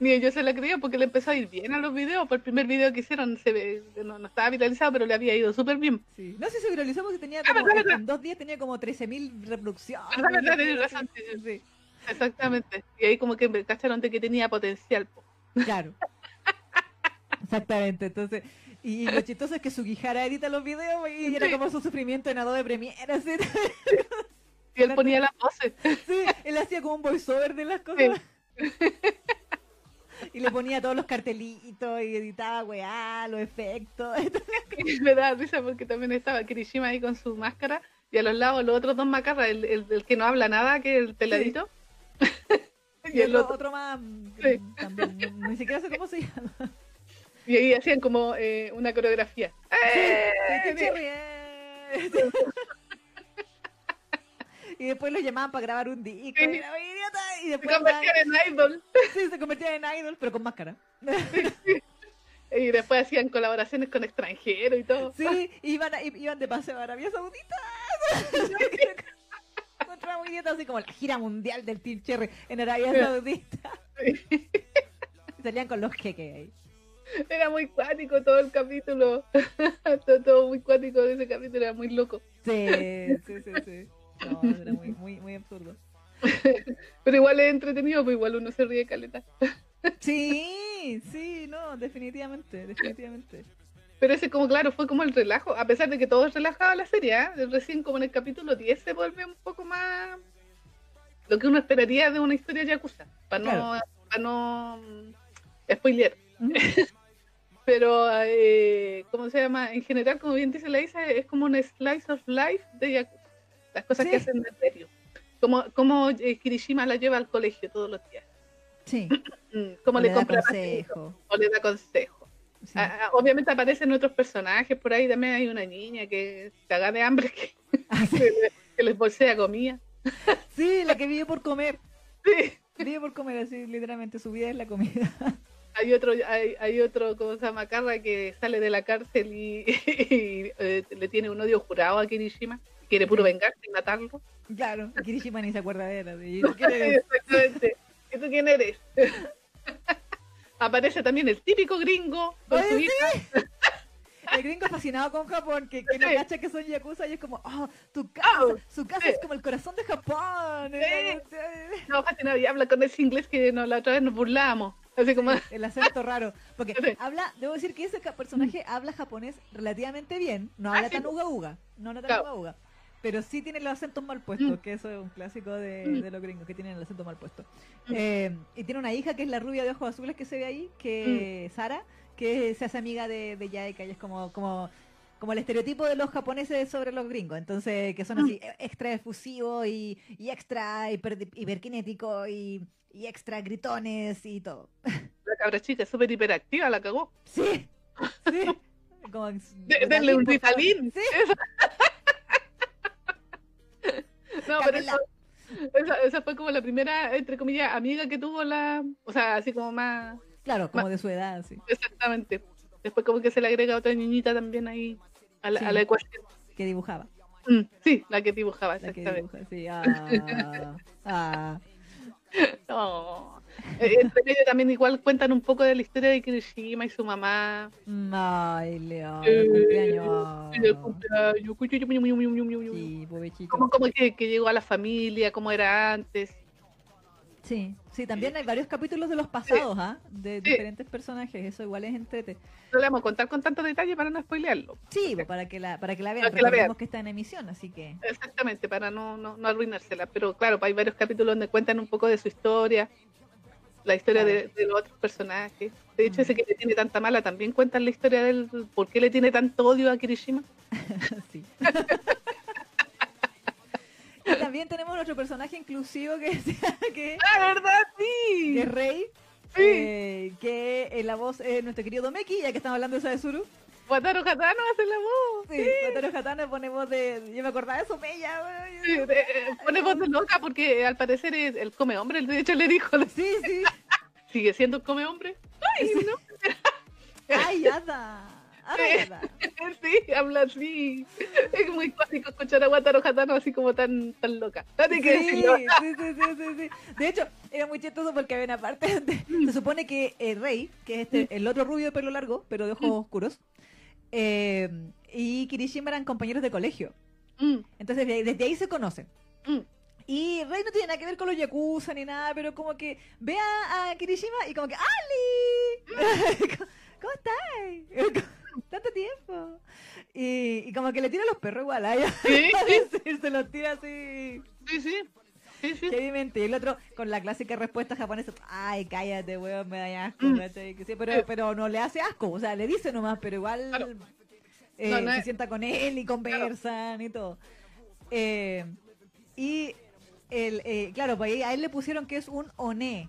Ni ellos se la creían porque le empezó a ir bien a los videos. Por el primer video que hicieron se ve, no, no estaba viralizado, pero le había ido súper bien. Sí. No sé si se viralizó porque tenía Ah, como, verdad, en verdad. dos días tenía como 13.000 reproducciones. Verdad, verdad, tenés razón, sí, sí. Sí. Exactamente. Y ahí como que me cacharon de que tenía potencial. po. Claro. *laughs* Exactamente. Entonces, y lo chistoso es que Sugihara edita los videos y era Sí. como su sufrimiento en Adobe Premiere. Así. *laughs* Y él ponía las voces. Sí, él hacía como un voiceover de las cosas. Y le ponía todos los cartelitos y editaba, weá, los efectos. *laughs* Y me da risa porque también estaba Kirishima ahí con su máscara y a los lados los otros dos macarras, el, el, el que no habla nada, que es el teladito. Y *laughs* y el otro, más mm, Sí. también, no- ni siquiera sé cómo se llama. *laughs* Y ahí hacían como eh, una coreografía. ¡Eh! Y después lo llamaban para grabar un disco. Sí. y era muy idiota. Y Se convertían en idol. sí, se convertían en idol, pero con máscara. Y después hacían colaboraciones con extranjeros y todo. Sí, iban, a- iban de paseo a Arabia Saudita. *laughs* Encontraba muy idiota, así como la gira mundial del Team Cherry en Arabia Saudita. Salían con los jeques ahí. Era muy cuático todo el capítulo. *laughs* todo, todo muy cuático de ese capítulo, era muy loco. Sí, sí, sí, sí. No, era muy, muy, muy absurdo. *laughs* Pero igual es entretenido, pues igual uno se ríe caleta. Sí, sí, no, definitivamente, definitivamente. Pero ese como claro, fue como el relajo, a pesar de que todo es relajado la serie, ¿eh? recién como en el capítulo 10 se vuelve un poco más lo que uno esperaría de una historia yakuza, para no, para no mm, spoilear. Mm. *laughs* Pero, eh, ¿cómo se llama? En general, como bien dice la Isa, es como un slice of life de yakuza, las cosas que hacen en serio. Como, como eh, Kirishima la lleva al colegio todos los días. Sí, *clears throat* Mm, Cómo o le, compra consejo. o le da consejo. sí. Ah, obviamente aparecen otros personajes por ahí también hay una niña que caga de hambre *laughs* que, Ah, sí. que le- que les bolsea comida *laughs* Sí, la que vive por comer. sí. Vive por comer, así, literalmente, su vida es la comida. *laughs* hay otro hay, hay otro como se llama Carra que sale de la cárcel y, y, eh, le tiene un odio jurado a Kirishima quiere puro vengarse y matarlo Claro, Kirishima ni se acuerda de él. así, *laughs* ¿quién eres? exactamente ¿y tú quién eres? *laughs* aparece también el típico gringo con su sí. hija El gringo fascinado con Japón, que, que no Sí. cacha que son yakuza y es como, oh, tu casa, Oh, su casa sí. es como el corazón de Japón. no fascinado y habla con ese inglés que no, la otra vez nos burlábamos así como *laughs* El acento raro. Porque Sí. habla, debo decir que ese personaje habla japonés relativamente bien. No habla Ah, sí, tan uga uga. No habla tan Claro. uga uga. Pero sí tiene los acentos mal puestos, Mm. que eso es un clásico de, Mm. de los gringos, que tienen el acento mal puesto. Mm. Eh, y tiene una hija que es la rubia de ojos azules que se ve ahí, que. Sara, que se hace amiga de, de Yaeka y es como, como, como el estereotipo de los japoneses sobre los gringos. Entonces, que son así extra efusivos y, y extra hiper, hiperkinéticos y, y extra gritones y todo. la cabra chica es súper hiperactiva la cagó Sí, sí. Como, De- denle un Ritalin. Sí, *laughs* No, pero eso, esa, esa fue como la primera, entre comillas, amiga que tuvo la. O sea, así como más. claro, como de su edad, sí. Exactamente. Después, como que se le agrega otra niñita también ahí a la, Sí. a la ecuación. Que dibujaba. Mm, sí, la que dibujaba, La que exactamente. dibuja, sí. Ah, *laughs* ah. *laughs* No. Eh, entre medio también, igual cuentan un poco de la historia de Kirishima y su mamá. Ay, León, Eh, el cumpleaños. y del cumpleaños. Sí. Como, como que, que llegó a la familia, cómo era antes. Sí, sí, también hay varios capítulos de los pasados, ¿ah? De Sí. diferentes personajes, eso igual es entrete. No le vamos a contar con tanto detalle para no spoilearlo. Sí, para que la, para que la vean, Para que la vean. que está en emisión, así que... Exactamente, para no, no, no arruinársela. Pero claro, hay varios capítulos donde cuentan un poco de su historia, la historia de, de los otros personajes. De hecho, Mm. ese que le tiene tanta mala también cuentan la historia del por qué le tiene tanto odio a Kirishima. *laughs* sí. *laughs* y *laughs* también tenemos nuestro personaje inclusivo que, *laughs* que, ¡Ah, verdad! que Sí. es Rey, Sí. eh, que eh, la voz es nuestro querido Domeki, ya que estamos hablando de Sadezuru. Wataru Hatano hace la voz. Sí, Wataru Hatano pone voz de... Yo me acordaba de Someya, Sí, pone voz de loca porque al parecer es el come hombre. De hecho, le dijo, Sí, sí. *laughs* sigue siendo come hombre. Ay, no. Ay, Ada. Ada. *laughs* Sí, habla así. Es muy clásico escuchar a Hatano así como tan, tan loca. Que Sí, sí, sí, sí. De hecho, era muy chistoso porque había una parte donde se supone que el Rey, que es este, el otro rubio de pelo largo, pero de ojos oscuros, eh, y Kirishima eran compañeros de colegio. Mm, Entonces, de- desde ahí se conocen. mm. Y Rey no tiene nada que ver con los Yakuza ni nada, pero como que ve a, a Kirishima y como que ¡Ali! *laughs* ¿Cómo estás? *laughs* Tanto tiempo. Y, y como que le tira los perros igual a ella. Sí, sí. *laughs* Se los tira así Sí, sí. Sí, sí. Y el otro con la clásica respuesta japonesa, ay, cállate, weón, me da asco. Mm. Que sí, pero, pero no le hace asco, o sea, le dice nomás, pero igual Claro. eh, No, no se es- sienta con él y conversan y todo. Eh, y el, eh, claro, pues a él le pusieron que es un one.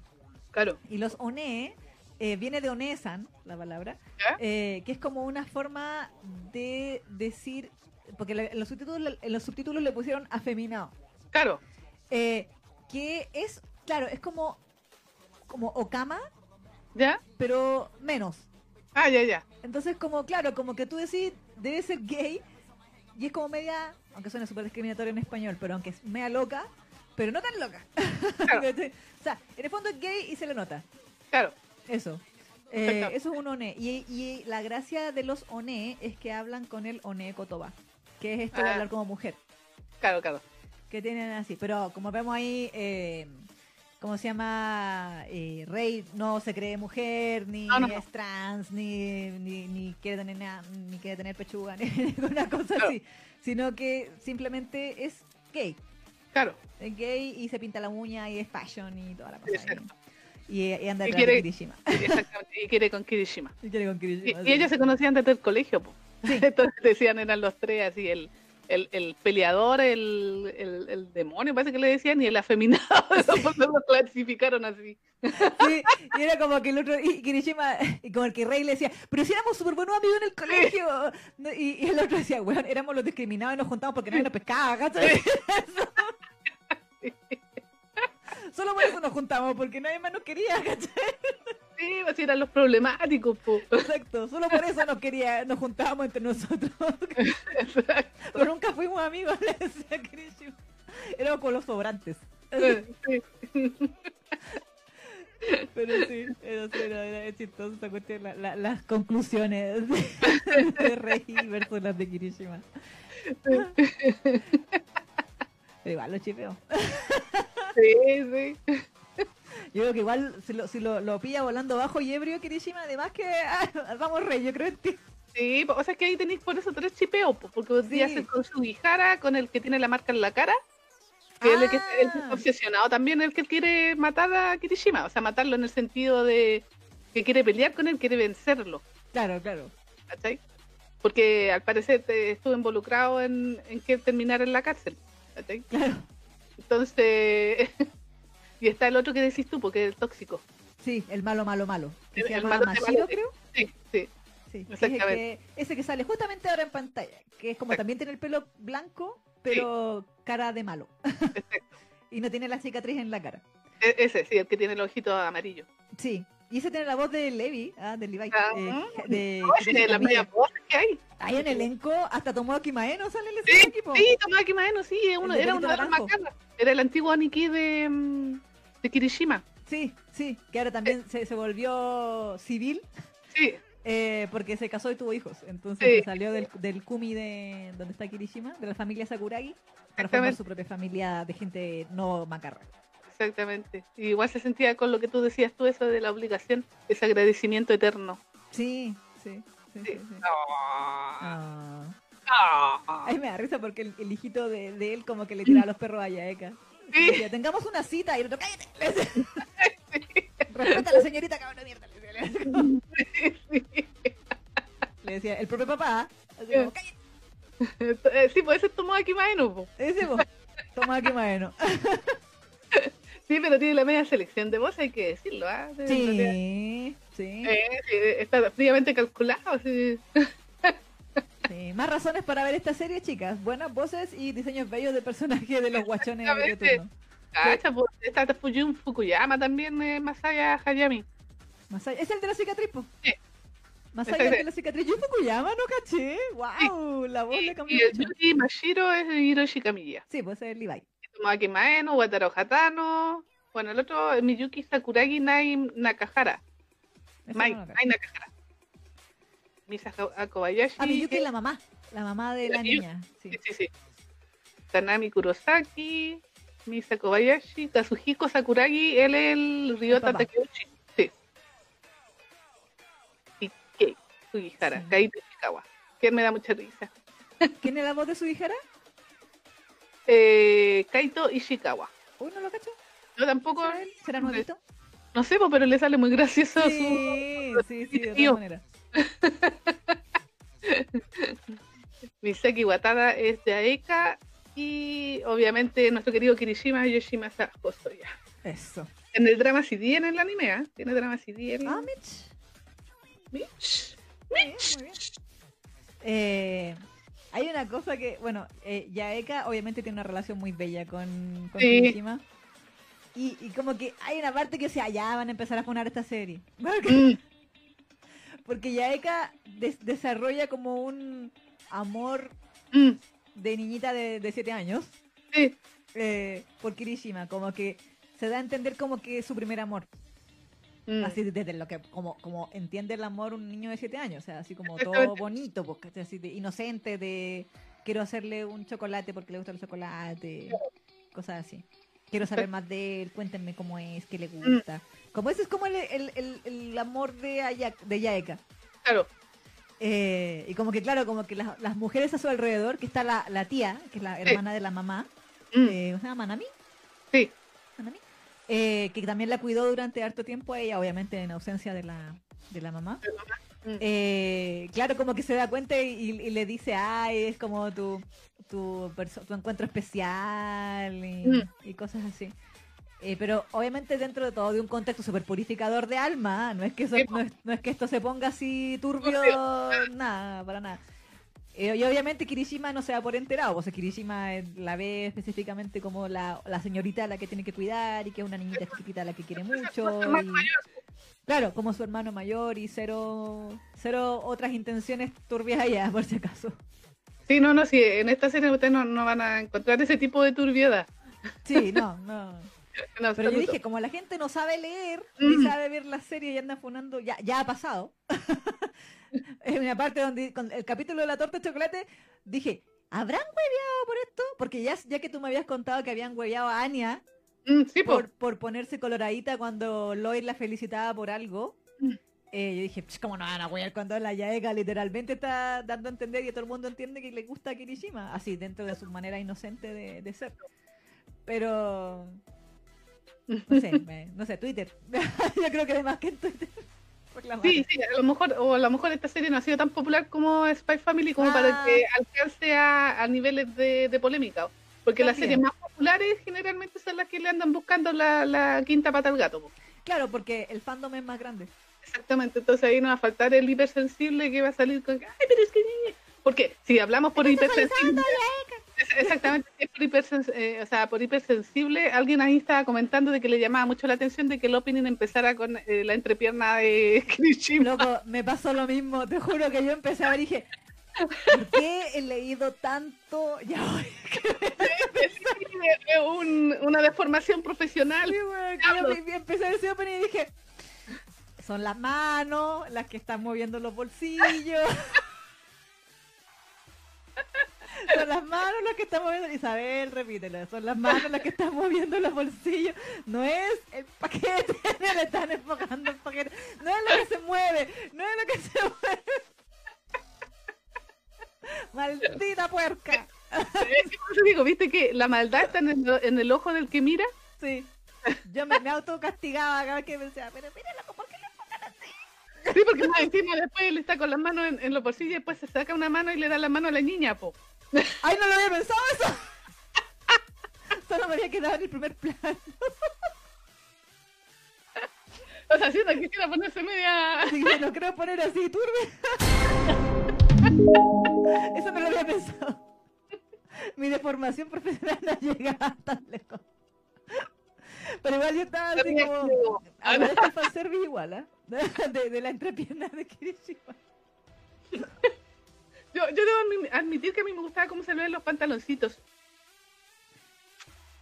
Claro. Y los one eh, viene de onesan, la palabra, eh, que es como una forma de decir, porque le- en los subtítulos, en los subtítulos le pusieron afeminado. Claro. Eh, que es, claro, es como, como Okama, ¿Ya? pero menos. Ah, ya, ya. Entonces, como, claro, como que tú decís, debe ser gay, y es como media, aunque suena súper discriminatorio en español, pero aunque es media loca, pero no tan loca. *laughs* O sea, en el fondo es gay y se le nota. Claro. Eso. Eh, eso es un one. Y, y la gracia de los one es que hablan con el one kotoba, que es esto de Ah. hablar como mujer. Claro, claro. que tienen así. Pero como vemos ahí, eh, ¿cómo se llama? Eh, Rey no se cree mujer, ni No, no, no. es trans, ni, ni, ni quiere tener na- ni quiere tener pechuga, *laughs* ni ninguna cosa Claro. así. Sino que simplemente es gay. Claro. Es gay y se pinta la uña y es fashion y toda la cosa. Y, y anda Y atrás de quiere- Kirishima. *laughs* Exactamente. Y quiere con Kirishima. Y quiere con Y, Kirishima. y sí. ellos se conocían desde el colegio, po. Sí. *laughs* Entonces decían, eran los tres así, el, el, el peleador, el, el, el demonio, parece que le decían, y el afeminado, *laughs* porque lo clasificaron así. Sí, y era como que el otro, y Kirishima, y como el que Rey le decía, pero si éramos súper buenos amigos en el colegio. Y el otro decía, weón, éramos los discriminados y nos juntamos porque nadie nos pescaba, ¿cachai? Solo por eso nos juntamos, porque nadie más nos quería, ¿cachai? Sí, así eran los problemáticos, po. Exacto, solo por eso nos quería, nos juntábamos entre nosotros. Exacto. Pero nunca fuimos amigos, le decía Kirishima. Éramos con los sobrantes. Sí. Pero sí, pero sí, era, era chistoso esa cuestión, la- la- las conclusiones de, de Rey versus las de Kirishima. Pero igual lo chipeo. Sí, sí. *laughs* Yo creo que igual si lo, si lo, lo pilla volando bajo y ebrio Kirishima, además que ah, vamos Rey, yo creo en ti. Sí, o sea que ahí tenéis por eso tres chipeos, po, porque un día Sí. con su Guijara, con el que tiene la marca en la cara, que es el que, que Ah. está obsesionado también, el que quiere matar a Kirishima, o sea, matarlo en el sentido de que quiere pelear con él, quiere vencerlo, Claro, claro. ¿cachai? Porque al parecer te- estuvo involucrado en, en que terminara en la cárcel, ¿cachai? Claro. Entonces, *laughs* y está el otro que decís tú, porque es el tóxico. Sí, el malo, malo, malo. Que El- se el llama malo de Mashiro, malo, creo. Sí, sí, Sí, que ese que sale justamente ahora en pantalla, que es como Exacto. también tiene el pelo blanco, pero cara de malo. exacto. *laughs* y no tiene la cicatriz en la cara. E- ese, sí, el que tiene el ojito amarillo. Sí, y ese tiene la voz de Levi, ah, de Levi. Ah, eh, de, No, ese de la media voz que hay. Ahí en elenco, hasta Tomoaki Maeno sale Sí, ese equipo. sí, Tomaki Maeno, sí, es uno, El de era uno de los macanas. Era el antiguo Aniki de, mm, de Kirishima. Sí, sí, que ahora también se, se volvió civil Sí, eh, porque se casó y tuvo hijos. Entonces Sí. salió del, del Kumi de donde está Kirishima, de la familia Sakuragi, para formar su propia familia de gente no macarra. exactamente. Y igual se sentía con lo que tú decías tú, eso de la obligación, ese agradecimiento eterno. Sí, sí, sí. sí, Sí. sí. Ah, Ah. ah. Ay, me da risa porque el, el hijito de, de él como que le tiraba los perros a Yaeka. Sí. Decía, tengamos una cita y el otro, cállate. *laughs* Decía. Respeta a la señorita, cabrón de mierda. Le decía, le decía. El propio papá, así como, cállate. Sí, pues ese es Tomaki Maeno. po. Ese. Toma aquí bueno. *laughs* Sí, pero tiene la media selección de voz, hay que decirlo. ¿ah? Sí, sí, eh, está fríamente calculado. sí. *laughs* sí. Más razones para ver esta serie, chicas. Buenas voces y diseños bellos de personajes de los guachones de turno. Cacha, pues, está Fujun Fukuyama también, eh, Masaya Hayami. Masaya- Es el de la cicatriz, po. Sí. Masaya Ese- el de la cicatriz. Yo Fukuyama, no caché. Wow, la voz Y, le cambió y el Mashiro es Hiroshi Kamiya. Sí, puede ser Levi. Tomaki Maeno, Wataru Hatano. Bueno, el otro es Miyuki Sakuragi Nai Nakahara. Mai, no. Mai Nakahara. Misa Kobayashi. Ah, Miyuki es la mamá. La mamá de La niña. Sí. Sí, sí, sí. Tanami Kurosaki. Misa Kobayashi, Kazuhiko Sakuragi, él es el Ryota. Takeuchi. Sí. Y Kei, Sugihara, Sí. Kaito Ishikawa. Que me da mucha risa. ¿Quién es la voz de su hijera? Eh, Kaito Ishikawa. Uy, no lo cacho. Yo tampoco, ¿Será nuevito? no sé, pero le sale muy gracioso su... Sí, sí, de todas maneras. *laughs* Misaki Watada es de Aeka y obviamente nuestro querido Kirishima Yoshimasa Hosoya. Eso. En el drama CD en el anime, ¿ah? Tiene drama CD el Ah, Mitch. Mitch. Muy bien, muy bien. Eh, hay una cosa que, bueno, eh, Yaeka obviamente tiene una relación muy bella con, con Sí. Kirishima. Y, y como que hay una parte que o sea, ya van a empezar a poner esta serie. *laughs* Porque, Mm, porque Yaeka des- desarrolla como un amor mm, de niñita de 7 años sí, eh, por Kirishima. Como que se da a entender como que es su primer amor. Mm. Así desde lo que, como, como entiende el amor un niño de 7 años, o sea, así como todo bonito, ¿cachai? así de inocente, de quiero hacerle un chocolate porque le gusta el chocolate, cosas así. Quiero saber más de él, cuéntenme cómo es, qué le Mm. gusta. Como ese es como el, el, el- el amor de, Aya- de Yaeka. Claro. Eh, y como que, claro, como que las, las mujeres a su alrededor, que está la, la tía, que es la hermana de la mamá, Mm, eh, ¿cómo se llama? Manami. Sí, Manami, eh, que también la cuidó durante harto tiempo a ella, obviamente en ausencia de la, de la mamá. Mm. Eh, claro, como que se da cuenta y, y le dice, ay, es como tu, tu, encuentro especial y, Mm. y cosas así. Eh, pero obviamente dentro de todo de un contexto súper purificador de alma, no es, que eso- no, es, no es que esto se ponga así Turbio. nada, para nada. Eh, y obviamente Kirishima no se da por enterado, pues Kirishima eh, la ve específicamente como la, la señorita a la que tiene que cuidar y que es una niñita chiquitita a la que quiere mucho. hermano y- Claro, como su hermano mayor y cero, cero otras intenciones turbias allá, *laughs* por si acaso. sí, no, no, sí, en esta serie ustedes no, no van a encontrar ese tipo de turbiedad. Sí, no, no. *laughs* en Pero yo dije, como la gente no sabe leer, Mm. ni sabe ver la serie y anda funando, ya, ya ha pasado. *laughs* en una parte donde, con el capítulo de la torta de chocolate, dije, ¿habrán hueveado por esto? Porque ya, ya que tú me habías contado que habían hueveado a Anya Mm, sí, po. por, por ponerse coloradita cuando Lloyd la felicitaba por algo. Mm. eh, yo dije, "Psh, ¿cómo no van a huear cuando la Yaega literalmente está dando a entender y todo el mundo entiende que le gusta a Kirishima? Así, dentro de su manera inocente de, de ser. Pero, *laughs* no sé, *laughs* me- no sé, Twitter. *laughs* yo creo que además que en Twitter. Sí, sí, a lo mejor, o a lo mejor esta serie no ha sido tan popular como Spy Family como Ah. para que alcance a, a niveles de, de polémica. Porque las series más populares generalmente son las que le andan buscando la, la quinta pata al gato. po. Claro, porque el fandom es más grande. Exactamente, entonces ahí no va a faltar el hipersensible que va a salir con que, ay, pero es que porque si hablamos por hipersensible, exactamente, por, hipersens- eh, o sea, por hipersensible, alguien ahí estaba comentando de que le llamaba mucho la atención de que el opening empezara con eh, la entrepierna de *laughs* Kirishima. Loco, me pasó lo mismo. Te juro que yo empecé a ver y dije, ¿por qué he leído tanto? *laughs* Ya un- una deformación profesional. Sí, yo empecé a ver ese opening y dije, son las manos las que están moviendo los bolsillos. *laughs* Son las manos las que están moviendo. Isabel, repítelo. Son las manos las que están moviendo los bolsillos. No es el paquete. *laughs* No le están enfocando el paquete. No es lo que se mueve. No es lo que se mueve. Maldita puerca. Eso digo, viste que la maldad está en el, en el ojo del que mira. Sí. Yo me, me autocastigaba cada vez que pensaba, pero mira, loco, ¿por qué le enfocan así? Sí, porque más encima después él está con las manos en, en los bolsillos y después se saca una mano y le da la mano a la niña, po. ¡Ay, no lo había pensado eso! *laughs* Solo me había quedado en el primer plano. *laughs* O sea, siento que quisiera ponerse media... Así que no creo poner así, turbe. *laughs* Eso no lo había pensado. Mi deformación profesional no llegaba tan lejos. Pero igual yo estaba así como... Agradezco el fanservice igual. De, de la entrepierna de Kirishima. Yo, yo debo admi- admitir que a mí me gustaba cómo se le ven los pantaloncitos.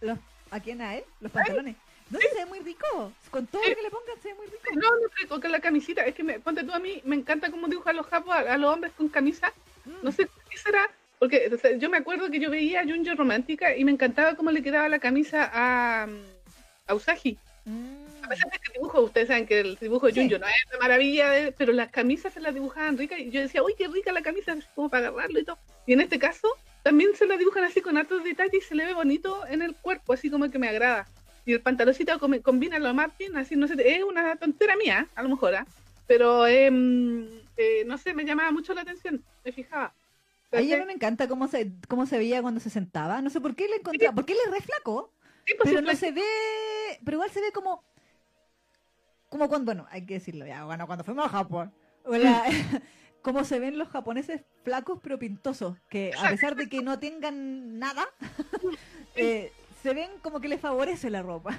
Los, ¿A quién? ¿A él? Los pantalones. No, se ve muy rico. Con todo lo que le pongan se ve muy rico. No, no sé, con la camisita. Es que, me, ponte tú a mí, me encanta cómo dibujan los japos a, a los hombres con camisa. Mm. No sé qué será, Porque o sea, yo me acuerdo que yo veía a Junjo Romántica y me encantaba cómo le quedaba la camisa a, a Usagi. Mm. A pesar de que el dibujo, ustedes saben que el dibujo de Sí. Junjo no es de maravilla, de- pero las camisas se las dibujaban ricas y yo decía, uy, qué rica la camisa, como para agarrarlo y todo. Y en este caso también se la dibujan así con hartos detalles y se le ve bonito en el cuerpo, así como que me agrada. Y el pantaloncito com- combina lo más bien, así, no sé, es una tontera mía, a lo mejor, ¿ah? pero em, eh, no sé, me llamaba mucho la atención, me fijaba. A ella ¿Cachai? me encanta cómo se, cómo se veía cuando se sentaba. No sé por qué le encontraba, porque él es re flaco, Sí, pues, pero no se ve, pero igual se ve como, como cuando, bueno, hay que decirlo ya, bueno, cuando fuimos a Japón, o la- cómo se ven los japoneses flacos pero pintosos, que a pesar de que no tengan nada, *laughs* eh, se ven como que les favorece la ropa.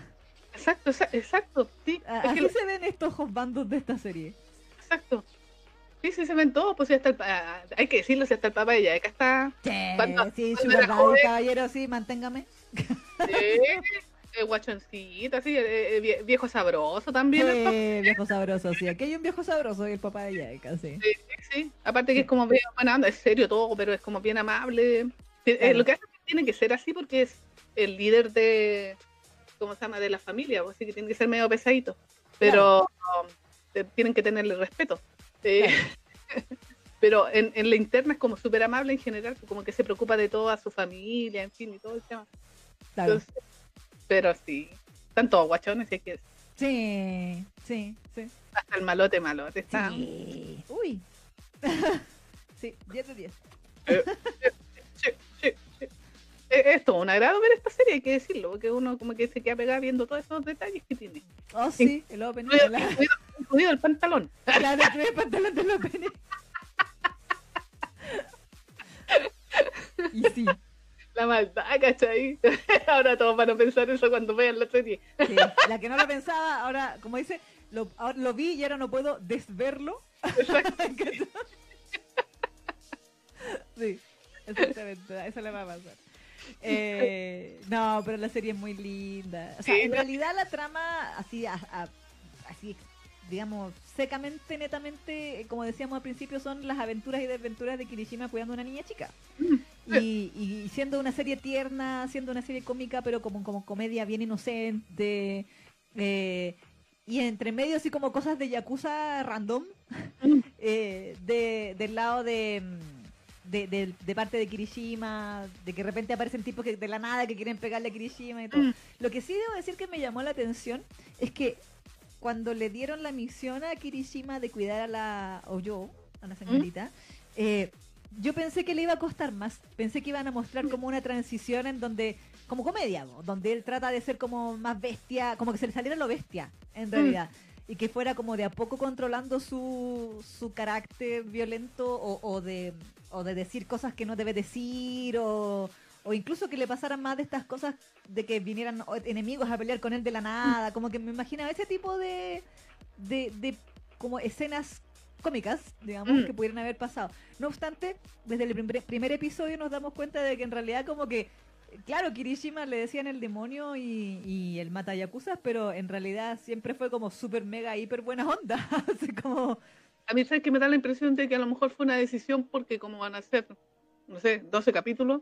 Exacto, exa- exacto, sí. Así se ven estos bandos de esta serie. Exacto. Sí, sí, se ven todos, pues sí, hasta el, pa- hay que decirlo, si hasta el papá de Yaeka está Sí, Cuando- sí, su verdad, caballero, sí, manténgame. eh, guachoncito, así, eh, eh, vie- viejo sabroso también. Eh, *laughs* viejo sabroso, sí. Aquí hay un viejo sabroso el papá de Yaeka, sí. Sí, sí, sí. Aparte que es como bien buena onda, es serio todo, pero es como bien amable. Eh, Claro. lo que hace es que tiene que ser así porque es el líder de, ¿cómo se llama? De la familia, pues, así que tiene que ser medio pesadito. Pero um, eh, tienen que tenerle respeto. Eh, *laughs* pero en, en la interna es como súper amable en general, como que se preocupa de toda su familia, en fin, y todo el tema. Claro. Entonces, pero sí, están todos guachones, y hay que Sí, sí, sí. hasta el malote malote está. Sí. Uy. *laughs* sí, 10 de 10. Sí, sí, sí. Eh, Es todo un agrado ver esta serie, hay que decirlo, porque uno como que se queda pegado viendo todos esos detalles que tiene. Oh, sí, el opening. Incluido, La, incluido- incluido el pantalón. claro, el pantalón del opening. *laughs* Y sí, La maldad, ¿cachai? *laughs* Ahora todos van a pensar eso cuando vean la serie. sí. La que no lo pensaba, ahora, como dice, lo, vi y ahora no puedo desverlo. sí, exactamente, eso le va a pasar. Eh, no, pero la serie es muy linda. O sea, Sí, en no- realidad la trama, así, a- a- así, digamos, secamente, netamente, como decíamos al principio, son las aventuras y desventuras de Kirishima cuidando a una niña chica. Y, y siendo una serie tierna, siendo una serie cómica, pero como, como comedia bien inocente. eh, y entre medio así como cosas de Yakuza random. Mm. *laughs* eh, de, del lado de, mm, de, de- de parte de Kirishima, de que de repente aparecen tipos que de la nada que quieren pegarle a Kirishima y todo. Mm. Lo que sí debo decir que me llamó la atención es que cuando le dieron la misión a Kirishima de cuidar a la Oyo, a la señorita, eh, yo pensé que le iba a costar más. Pensé que iban a mostrar como una transición en donde, como comedia, ¿no? donde él trata de ser como más bestia, como que se le saliera lo bestia, en realidad. Y que fuera como de a poco controlando su, su carácter violento o, o de, o de decir cosas que no debe decir o, o incluso que le pasaran más de estas cosas de que vinieran enemigos a pelear con él de la nada. Como que me imaginaba ese tipo de, de, de como escenas cómicas, digamos, Mm. que pudieran haber pasado. No obstante, desde el primer, primer episodio nos damos cuenta de que en realidad como que, claro, Kirishima le decían el demonio y, y el mata yakuzas, pero en realidad siempre fue como súper mega hiper buena onda. *laughs* Así como, A mí sabes que me da la impresión de que a lo mejor fue una decisión porque como van a ser, no sé, 12 capítulos,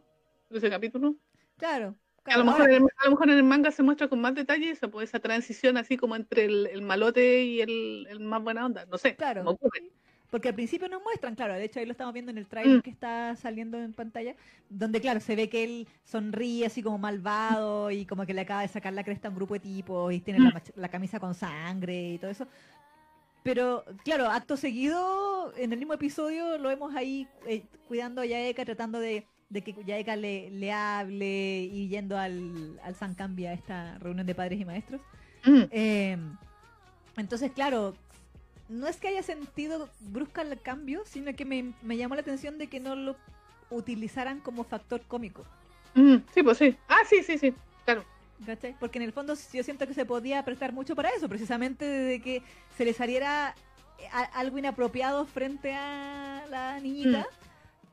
13 capítulos, claro. A lo, mejor en el, a lo mejor en el manga se muestra con más detalle eso, pues esa transición así como entre el, el malote y el, el más buena onda, no sé, Claro. ocurre. Porque al principio nos muestran, claro, de hecho ahí lo estamos viendo en el trailer Mm. que está saliendo en pantalla, donde claro, se ve que él sonríe así como malvado y como que le acaba de sacar la cresta a un grupo de tipos y tiene la, Mm. mach- la camisa con sangre y todo eso. Pero claro, acto seguido, en el mismo episodio lo vemos ahí eh, cuidando a Yaeka, tratando de, de que Yaeka le, le hable y yendo al, al San Cambia, a esta reunión de padres y maestros. Mm, Eh, entonces, claro, no es que haya sentido brusca el cambio, sino que me, me llamó la atención de que no lo utilizaran como factor cómico. mm, sí, pues sí. Ah, sí, sí, sí, claro. ¿cachai? Porque en el fondo yo siento que se podía prestar mucho para eso, precisamente de que se le saliera a- algo inapropiado frente a la niñita.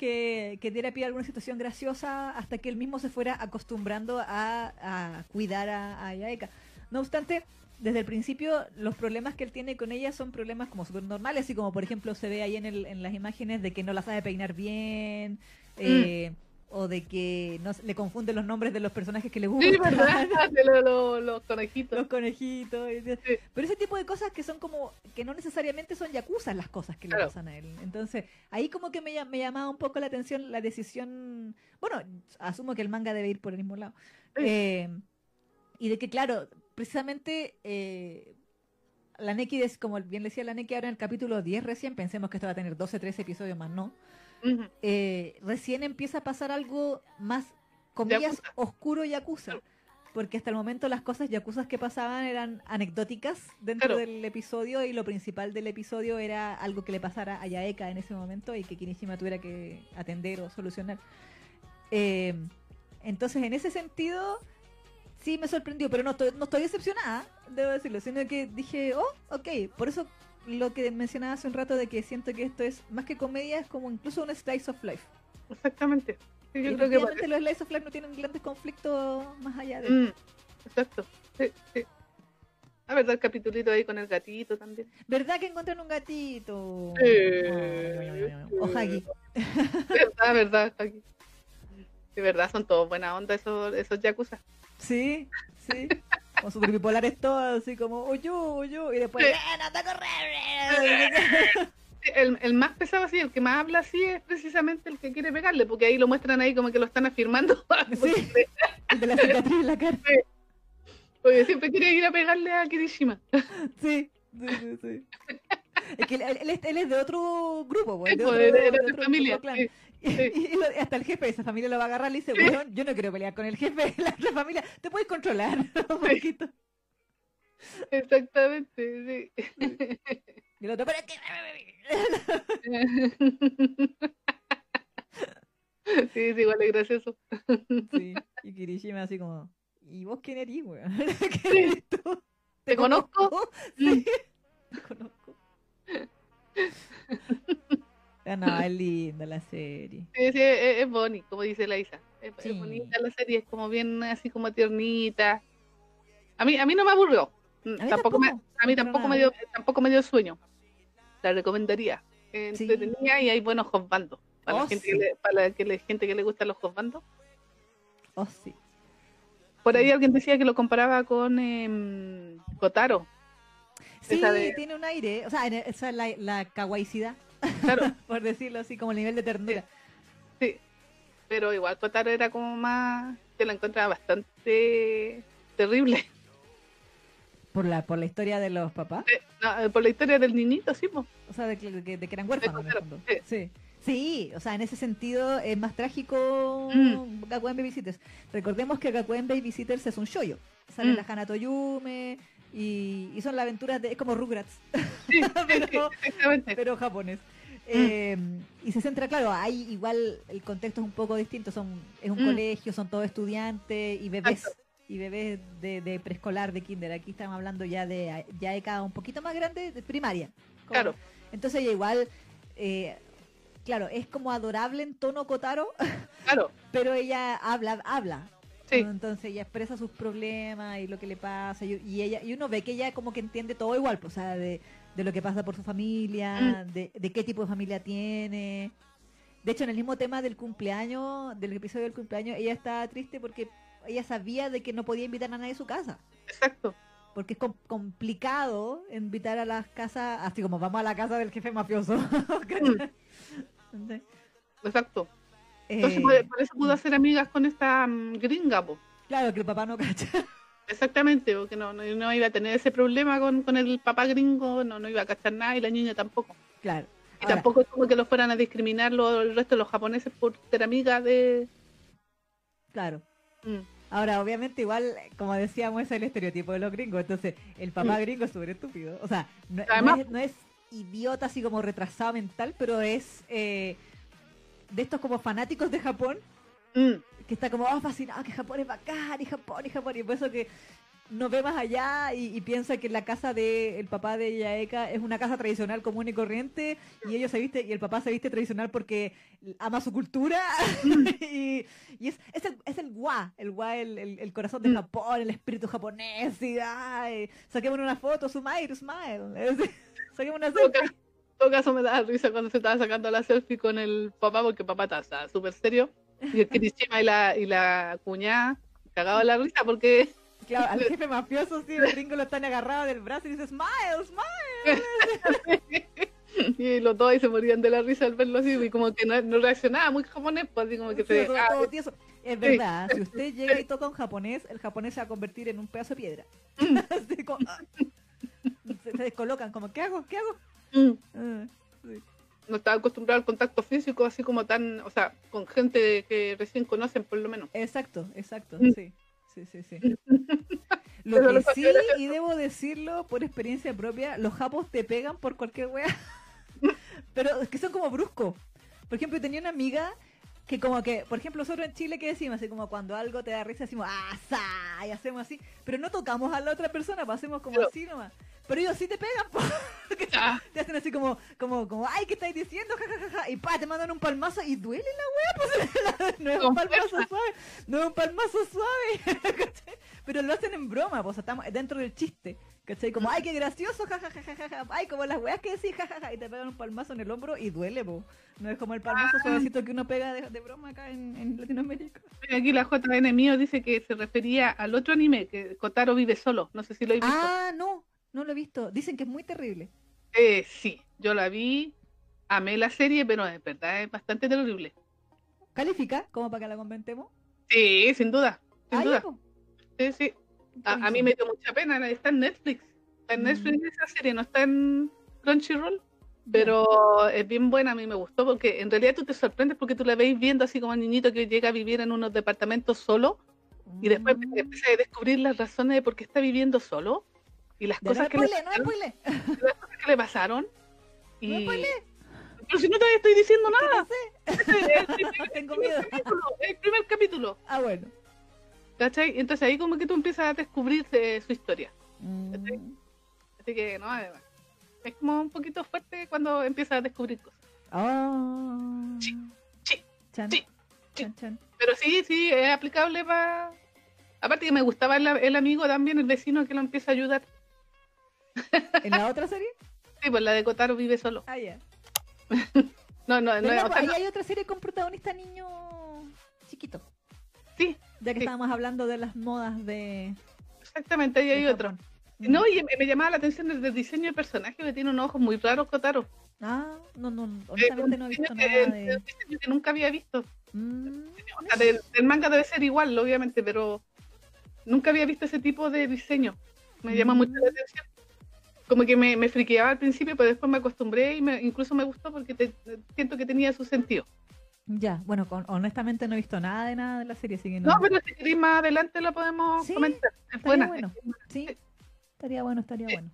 Que, que diera pie a alguna situación graciosa hasta que él mismo se fuera acostumbrando a, a cuidar a, a Yaeka. No obstante, desde el principio los problemas que él tiene con ella son problemas como súper normales, así como por ejemplo se ve ahí en, el, en las imágenes de que no la sabe peinar bien, Eh, o de que no, le confunden los nombres de los personajes que le gustan. Sí, ¿verdad? *laughs* *laughs* De los, los, los conejitos. Los conejitos. Pero ese tipo de cosas que son como, que no necesariamente son yakuza las cosas que le pasan a él. Entonces, ahí como que me, me llamaba un poco la atención la decisión, bueno, asumo que el manga debe ir por el mismo lado. Eh, y de que, claro, precisamente eh, la Neki, como bien decía la Neki ahora en el capítulo 10 recién, pensemos que esto va a tener 12, 13 episodios más, ¿no? Eh, recién empieza a pasar algo más, comillas, oscuro yakuza. Porque hasta el momento las cosas yakuzas que pasaban eran anecdóticas dentro del episodio y lo principal del episodio era algo que le pasara a Yaeka en ese momento y que Kinishima tuviera que atender o solucionar. Eh, entonces, en ese sentido, sí me sorprendió, pero no estoy, no estoy decepcionada, debo decirlo, sino que dije, oh, ok, por eso lo que mencionaba hace un rato de que siento que esto es más que comedia, es como incluso un slice of life. Exactamente. yo creo que los slice of life no tienen grandes conflictos más allá de. Mm, exacto. Sí, sí. La verdad, el capitulito ahí con el gatito también. ¿Verdad que encuentran un gatito? Sí. o Hagi. Verdad, verdad, Hagi. De verdad, son todos buena onda esos, esos yakuza. Sí, sí. Con super bipolares todos, así como, oyo, oyo, y después, ¡Eh, no te! El, el, más pesado así, el que más habla así es precisamente el que quiere pegarle, porque ahí lo muestran ahí como que lo están afirmando. *laughs* Sí, el de la cicatriz en la cara. Porque siempre quería ir a pegarle a Kirishima. *laughs* Sí, sí, sí, sí. Es que él, él, es de otro grupo, pues, de, otro, de, de, de, de familia. *laughs* Y, hasta el jefe de esa familia lo va a agarrar y dice, bueno, yo no quiero pelear con el jefe de la otra familia, te puedes controlar *laughs* un poquito. Exactamente, sí. Y el otro, pero es que... Sí, es igual es gracioso. Sí, y Kirishima así como, ¿y vos quién eres, weón? *laughs* ¿Qué eres tú? ¿Te, conozco? Sí, te conozco. Ah, no, es linda la serie. Sí, sí, es, es bonita, como dice la Isa. Es, bonita la serie, es como bien así como tiernita. A mí, a mí no me aburrió. A mí tampoco, me, a mí tampoco me, dio, tampoco me dio sueño. La recomendaría. Entretenida y hay buenos hotbandos. Para, Oh, la gente sí. que le, para la que le- gente que le gustan los hotbandos. Oh, sí. Por ahí alguien decía que lo comparaba con em, Kotaro. Sí, de- tiene un aire. O sea, esa es la, la kawaiicidad, Claro, *laughs* por decirlo así, como el nivel de ternura. sí. Pero igual Kotaro era como más. Te la encontraba bastante terrible. Por la, por la historia de los papás. Eh, no, eh, por la historia del niñito, sí, po. O sea, de que, de que- de que eran huérfanos. sí. Sí. Sí, o sea, en ese sentido es más trágico Mm. Gakuen Babysitters. Recordemos que Gakuen Babysitters es un shoyo. Sale Mm. la Hana Toyume y, y son las aventuras de... Es como Rugrats, Sí, *laughs* Pero- pero japonés. Mm. Eh, y se centra, claro, ahí igual el contexto es un poco distinto. Son, es un Mm. colegio, son todos estudiantes y bebés. Exacto. Y bebés de, de preescolar, de kinder. Aquí estamos hablando ya de ya de cada un poquito más grande, de primaria. Como- Claro. Entonces ella igual, eh, claro, es como adorable en tono Kotaro, Claro, *laughs* pero ella habla, habla. Sí. Entonces ella expresa sus problemas y lo que le pasa y, y ella y uno ve que ella como que entiende todo igual, pues, o sea, de, de lo que pasa por su familia, Mm. de, de qué tipo de familia tiene. De hecho, en el mismo tema del cumpleaños, del episodio del cumpleaños, ella estaba triste porque ella sabía de que no podía invitar a nadie a su casa. Exacto. Porque es com- complicado invitar a las casas, así como vamos a la casa del jefe mafioso. *laughs* ¿Entendés? Exacto. Eh, Entonces, por, por eso pudo hacer amigas con esta mm, gringa, po. claro, que el papá no cacha. *laughs* Exactamente, porque no, no, no iba a tener ese problema con, con el papá gringo, no, no iba a cachar nada y la niña tampoco. Claro. Y Ahora, tampoco es como que los fueran a discriminar los, el resto de los japoneses por ser amigas de... Claro. Mm, Ahora, obviamente, igual, como decíamos, es el estereotipo de los gringos. Entonces, el papá Mm. gringo es súper estúpido. O sea, no, no Además- es, no es idiota así como retrasado mental, pero es eh, de estos como fanáticos de Japón mm, que está como oh, fascinado que Japón es bacán y Japón y Japón y por eso que no ve más allá y, y piensa que la casa del papá de Yaeka es una casa tradicional común y corriente y ellos se viste y el papá se viste tradicional porque ama su cultura. *laughs* Y, y es, es el es el gua el gua el, el, el corazón de Mm. Japón el espíritu japonés y ay, saquemos una foto smile smile. *laughs* Saquemos una selfie todo caso me daba risa cuando se estaba sacando la selfie con el papá, porque papá estaba súper serio. Y el Kirishima y la, y la cuñada cagaba la risa porque Claro, al *laughs* jefe mafioso, sí, el gringo lo están agarrado del brazo y dice, smile, smile. *laughs* y los dos ahí se morían de la risa al verlo así, y como que no, no reaccionaba muy japonés, pues así como que Sí, se... todo- ah, todo tieso. Es verdad, si usted *laughs* llega y toca un japonés, el japonés se va a convertir en un pedazo de piedra. Como, ah. se, se descolocan, como, ¿qué hago? ¿Qué hago? Mm, Ah, sí. no estaba acostumbrado al contacto físico, así como tan, o sea, con gente que recién conocen por lo menos. Exacto, exacto, Mm. sí. Sí, sí, sí. *laughs* Pero Lo lo que sí, y debo decirlo por experiencia propia, los japos te pegan por cualquier wea. *laughs* Pero es que son como bruscos. Por ejemplo, tenía una amiga que como que, por ejemplo, nosotros en Chile, ¿qué decimos? Así como cuando algo te da risa, decimos, ¡ah, sa", Y hacemos así. Pero no tocamos a la otra persona, pues hacemos como Pero- así nomás. Pero ellos sí te pegan, *laughs* po. Que te- Ah. te hacen así como, como, como, ay, ¿qué estáis diciendo? Ja, ja, ja, ja. Y pa, te mandan un palmazo y duele la wea, pues *laughs* no es un palmazo suave, no es un palmazo suave. *laughs* Pero lo hacen en broma, pues estamos dentro del chiste. ¿Cachai? Como, ay, qué gracioso, ja, ja. Ay, como las weas que decís, ja, ja, ja. Y te pegan un palmazo en el hombro y duele, po. No es como el palmazo Ah. suavecito que uno pega de, de broma acá en, en Latinoamérica. Aquí la JN mío dice que se refería al otro anime, que Kotaro vive solo. No sé si lo habéis visto. Ah, no, no lo he visto. Dicen que es muy terrible. Eh, sí, yo la vi, amé la serie, pero es verdad, es bastante terrible. ¿Califica? Como para que la comentemos. Sí, sin duda, sin Ah, duda. Sí, sí. A, a mí me dio mucha pena, está en Netflix. Está en Mm. Netflix esa serie, no está en Crunchyroll. Pero es bien buena, a mí me gustó porque en realidad tú te sorprendes porque tú la veis viendo así como un niñito que llega a vivir en unos departamentos solo y después Mm. empieza a descubrir las razones de por qué está viviendo solo y las Ya, no cosas, que le, spoile, no spoile. *laughs* las cosas que le pasaron. No Y... spoile. Pero si no te estoy diciendo nada, No sé. es el *laughs* primer, Tengo primer miedo. capítulo, el primer capítulo, Ah, bueno. ¿Cachai? Entonces ahí como que tú empiezas a descubrir eh, su historia. Mm. Así que no, además, es como un poquito fuerte cuando empiezas a descubrir cosas. Ah. Sí, sí, Chan, sí, chan, chan. Pero sí, sí, es aplicable para... Aparte que me gustaba el, el amigo también, el vecino que lo empieza a ayudar. *laughs* ¿En la otra serie? Sí, pues la de Kotaro vive solo. Ah, ya. *laughs* No, no, no, sea, Ahí no- hay otra serie con protagonista niño chiquito. sí, Ya que Sí. estábamos hablando de las modas de. exactamente, ahí hay otro. No, y me, me llamaba la atención el, diseño del personaje, que tiene unos ojos muy raros, Kotaro. Ah, no, no, Eh, honestamente no he visto nada que, de. un diseño que nunca había visto. Mm, O sea, del, del manga debe ser igual, obviamente, pero nunca había visto ese tipo de diseño. Me llama Mm. mucho la atención. Como que me, me friqueaba al principio, pero después me acostumbré y me, incluso me gustó porque te- siento que tenía su sentido. Ya, bueno, con- honestamente no he visto nada de nada de la serie, así que no. No, pero si queréis más adelante lo podemos Sí, comentar. Es estaría buena. bueno. Sí, estaría bueno, estaría Sí. bueno.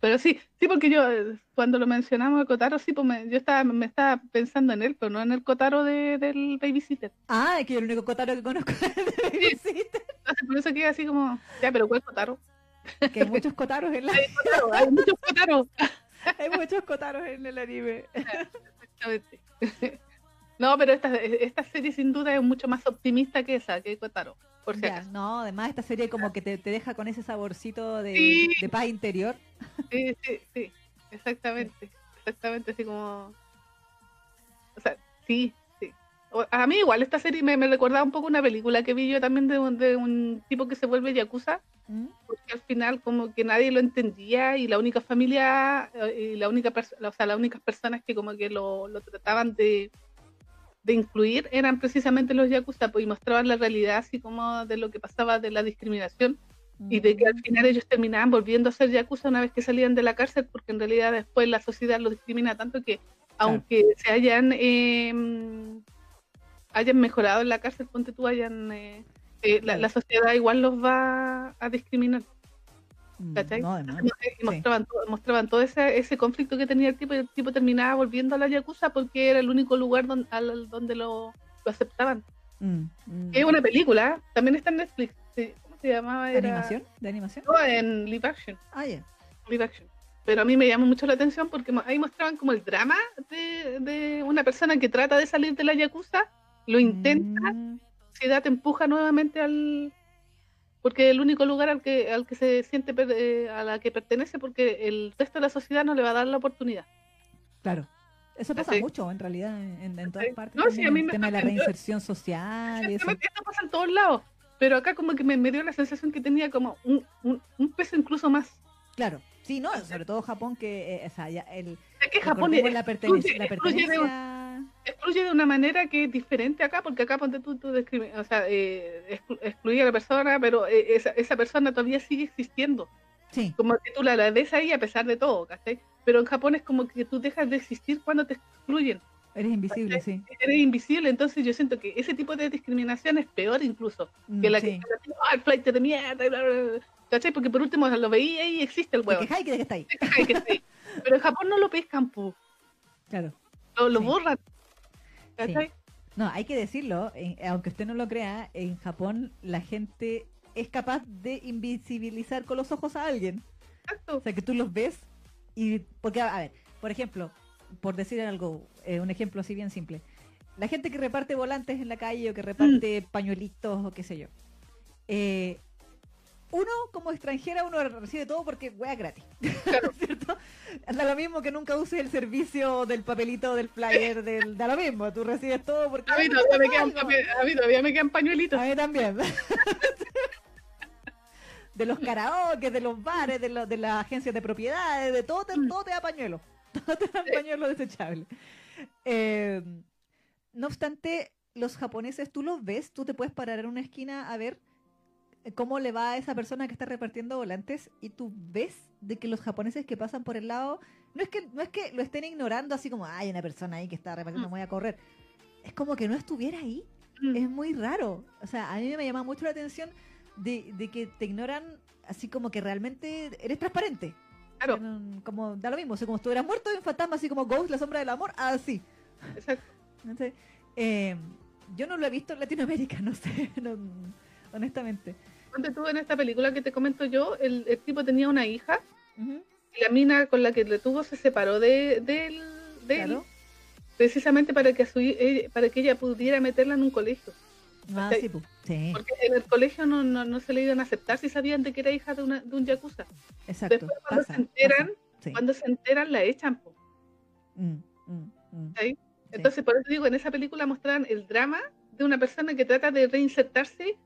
Pero sí, sí, porque yo eh, cuando lo mencionamos a Kotaro, sí, pues me- yo estaba, me estaba pensando en él, pero no en el Kotaro de, del Babysitter. Ah, es que yo el único Kotaro que conozco *laughs* es el de Babysitter. Entonces por eso quedé así como, ya, pero ¿cuál Kotaro? Que hay muchos Kotaros en la... Hay Kotaro, hay muchos Kotaro. *laughs* hay muchos Kotaros en el anime. *laughs* Exactamente. No, pero esta, esta serie sin duda es mucho más optimista que esa, que Kotaro, por si Ya, acaso. no, además esta serie como que te, te deja con ese saborcito de, Sí. de paz interior. *laughs* Sí, sí, sí, exactamente, exactamente, así como... O sea, sí, sí. A mí igual esta serie me, me recordaba un poco una película que vi yo también de un, de un tipo que se vuelve yakuza, ¿Mm? porque al final como que nadie lo entendía y la única familia eh, y la única o sea, las únicas personas que como que lo, lo trataban de, de incluir eran precisamente los yakuza pues, y mostraban la realidad así como de lo que pasaba de la discriminación y de que al Mm. final ellos terminaban volviendo a ser yakuza una vez que salían de la cárcel porque en realidad después la sociedad los discrimina tanto que aunque se hayan eh, hayan mejorado en la cárcel ponte tú hayan eh, eh, la, la sociedad igual los va a discriminar ¿cachai? No, además. y mostraban, todo, mostraban todo ese, ese conflicto que tenía el tipo y el tipo terminaba volviendo a la yakuza porque era el único lugar don- al- donde lo, lo aceptaban Mm, mm. es una película también está en Netflix sí, ¿cómo se llamaba? Era- ¿Animación? ¿De animación? no, en live action Ah, ya. live action. Pero a mí me llamó mucho la atención porque ahí mostraban como el drama de, de una persona que trata de salir de la yakuza, lo intenta, Mm, la sociedad te empuja nuevamente al porque el único lugar al que al que se siente per- eh, a la que pertenece porque el resto de la sociedad no le va a dar la oportunidad. Claro. Eso pasa mucho, en realidad, en, en todas partes. No, sí, a mí el me tema de la reinserción social eso. Esto pasa en todos lados. Pero acá como que me, me dio la sensación que tenía como un, un, un peso incluso más. Claro. Sí, no, sobre todo Japón, que, eh, o sea, ya el, Es que Japón es- la, pertenencia... excluye de una manera que es diferente acá, porque acá ponte tú, tú o sea, eh, exclu- excluye a la persona, pero eh, esa, esa persona todavía sigue existiendo. Sí, Como que tú la, la ves ahí a pesar de todo, ¿cachai? Pero en Japón es como que tú dejas de existir cuando te excluyen. eres invisible, sí. Eres invisible, entonces yo siento que ese tipo de discriminación es peor incluso Mm, que la sí. que el flight de mierda, bla, bla, bla", ¿cachai? Porque por último lo veía y existe el huevo. que que está ahí. Pero en Japón no lo pescan, pu. Claro. lo, lo Sí. borran. ¿Cachai? No, hay que decirlo, en- aunque usted no lo crea, en Japón la gente es capaz de invisibilizar con los ojos a alguien. Exacto. O sea, que tú los ves y... Porque, a ver, por ejemplo, por decir algo, eh, un ejemplo así bien simple. La gente que reparte volantes en la calle o que reparte pañuelitos o qué sé yo. Eh, uno, como extranjera, uno recibe todo porque wea gratis. *laughs* Claro. ¿Cierto? Da lo mismo que nunca uses el servicio del papelito, del flyer, del, da lo mismo. Tú recibes todo porque... A mí todavía me quedan, a mí todavía me quedan pañuelitos. A mí también. *laughs* de los karaoke, de los bares, de, de las agencias de propiedades, de todo te, Mm. todo te da pañuelo. *laughs* Todo te da pañuelo desechable. Eh, no obstante, los japoneses, tú los ves, tú te puedes parar en una esquina a ver cómo le va a esa persona que está repartiendo volantes y tú ves de que los japoneses que pasan por el lado, no es que, no es que lo estén ignorando así como, hay una persona ahí que está repartiendo, Mm. voy a correr. Es como que no estuviera ahí Mm. es muy raro. O sea, a mí me llama mucho la atención de, de que te ignoran así como que realmente eres transparente. Claro, En- Como da lo mismo, o sea, como estuvieras muerto de un fantasma así como Ghost, la sombra del amor, así. exacto. *laughs* Entonces, eh, yo no lo he visto en Latinoamérica, *laughs* no sé, no- honestamente. Tú en esta película que te comento yo, el, el tipo tenía una hija y la mina con la que le tuvo se separó de, de él, de él, precisamente para que, a su, eh, para que ella pudiera meterla en un colegio. Ah, ¿cachai? sí, pu, sí, Porque en el colegio no, no, no se le iban a aceptar si sabían de que era hija de, una, de un yakuza. exacto. Después cuando pasa, se enteran, sí. cuando se enteran la echan. Mm, mm, mm. Entonces, por eso digo, en esa película mostraban el drama de una persona que trata de reinsertarse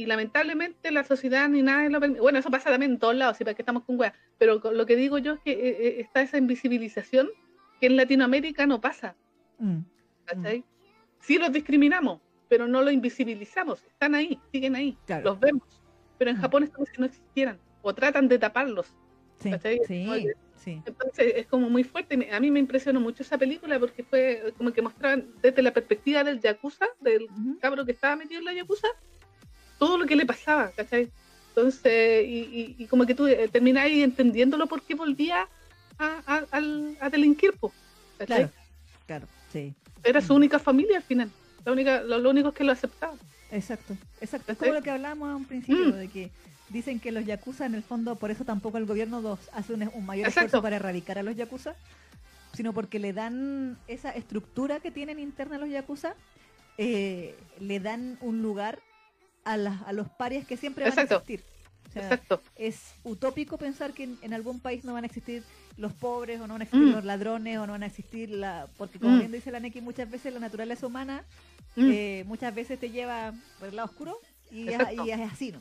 y lamentablemente la sociedad ni nada lo permite. Bueno, eso pasa también en todos lados, sí, para que estamos con weas. Pero lo que digo yo es que eh, eh, está esa invisibilización que en Latinoamérica no pasa, Mm, ¿cachai? Sí los discriminamos, pero no los invisibilizamos. Están ahí, siguen ahí, Claro. los vemos. Pero en Mm. Japón es como si no existieran, o tratan de taparlos. sí, sí. Entonces es como muy fuerte. A mí me impresionó mucho esa película porque fue como que mostraban desde la perspectiva del Yakuza, del Ujú. cabro que estaba metido en la Yakuza, todo lo que le pasaba, ¿cachai? Entonces, y, y- y como que tú eh, terminás ahí entendiéndolo por qué volvía a, a, al- a delinquir. Claro, claro, sí. Era su única familia al final, la única, lo, lo único que lo aceptaba. Exacto, exacto. Es como lo que hablábamos a un principio, Mm. de que dicen que los yakuza en el fondo, por eso tampoco el gobierno los hace un, un mayor Exacto. esfuerzo para erradicar a los yakuza, sino porque le dan esa estructura que tienen interna los yakuza, eh, le dan un lugar a, las- a los parias que siempre van Exacto. a existir. O sea, Exacto. es utópico pensar que en, en algún país no van a existir los pobres o no van a existir Mm. los ladrones o no van a existir la porque como Mm. bien dice la Neki muchas veces la naturaleza humana Mm, eh, muchas veces te lleva por el lado oscuro y, es, y es así, ¿no?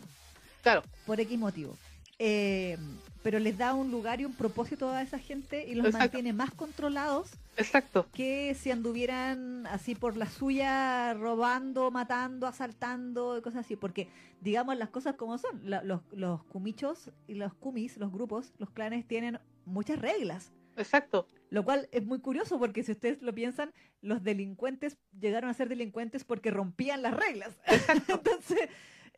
claro, Por X motivo. Eh, pero les da un lugar y un propósito a esa gente y los Exacto. mantiene más controlados exacto. que si anduvieran así por la suya, robando, matando, asaltando y cosas así. Porque, digamos las cosas como son, la- los, los kumichos y los kumis, los grupos, los clanes tienen muchas reglas. Exacto. Lo cual es muy curioso porque si ustedes lo piensan, los delincuentes llegaron a ser delincuentes porque rompían las reglas. *laughs* Entonces,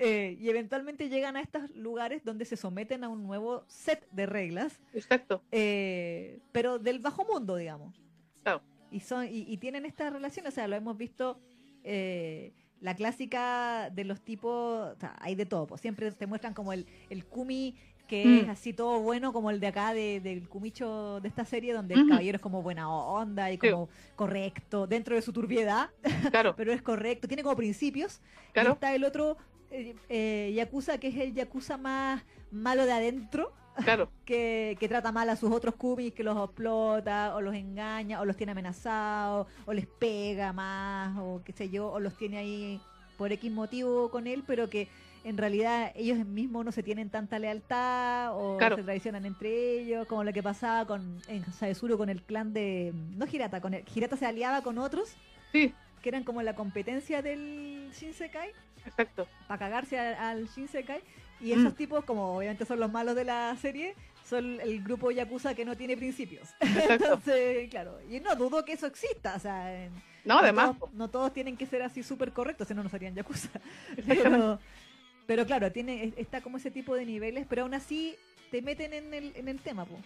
eh, y eventualmente llegan a estos lugares donde se someten a un nuevo set de reglas, Exacto. eh, pero del bajo mundo, digamos. Claro. Y, son, y, y tienen esta relación, o sea, lo hemos visto, eh, la clásica de los tipos, o sea, hay de todo, pues siempre te muestran como el, el kumi que Mm. es así todo bueno, como el de acá de- del kumicho de esta serie, donde el caballero es como buena onda y Sí. como correcto, dentro de su turbiedad, Claro, *laughs* pero es correcto, tiene como principios. Y claro. está el otro eh, eh, Yakuza, que es el Yakuza más malo de adentro, Claro. *laughs* que, que trata mal a sus otros kumis, que los explota, o los engaña, o los tiene amenazados, o les pega más, o qué sé yo, o los tiene ahí por X motivo con él, pero que en realidad ellos mismos no se tienen tanta lealtad o Claro. se traicionan entre ellos, como lo que pasaba con en Saesuro con el clan de no Hirata, con el, Hirata se aliaba con otros Sí, que eran como la competencia del Shinsekai exacto. para cagarse al, al Shinsekai y Mm. esos tipos como obviamente son los malos de la serie son el grupo yakuza que no tiene principios *laughs* entonces claro y no dudo que eso exista o sea en- No, además. todos, no todos tienen que ser así súper correctos, si no, no serían Yakuza. *laughs* Pero, pero claro, tiene, es- está como ese tipo de niveles, pero aún así te meten en el, en el tema, po.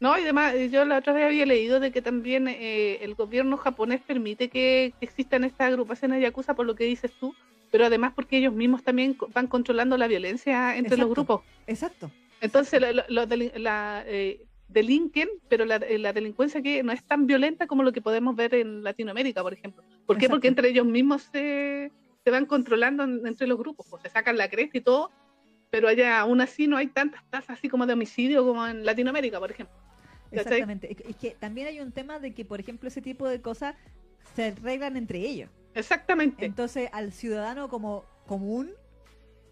No, y además, yo la otra vez había leído de que también eh, el gobierno japonés permite que existan estas agrupaciones yakuza por lo que dices tú, pero además porque ellos mismos también van controlando la violencia entre los grupos. Exacto. Entonces, lo- lo- los delin- la, eh, delinquen, pero la, eh, la delincuencia que no es tan violenta como lo que podemos ver en Latinoamérica, por ejemplo. ¿Por qué? Exacto. Porque entre ellos mismos se, se van controlando en- entre los grupos, pues se sacan la cresta y todo, pero allá aún así no hay tantas tasas así como de homicidio como en Latinoamérica, por ejemplo. Exactamente. Es que- también hay un tema de que, por ejemplo, ese tipo de cosas se arreglan entre ellos. Exactamente. Entonces, al ciudadano como común,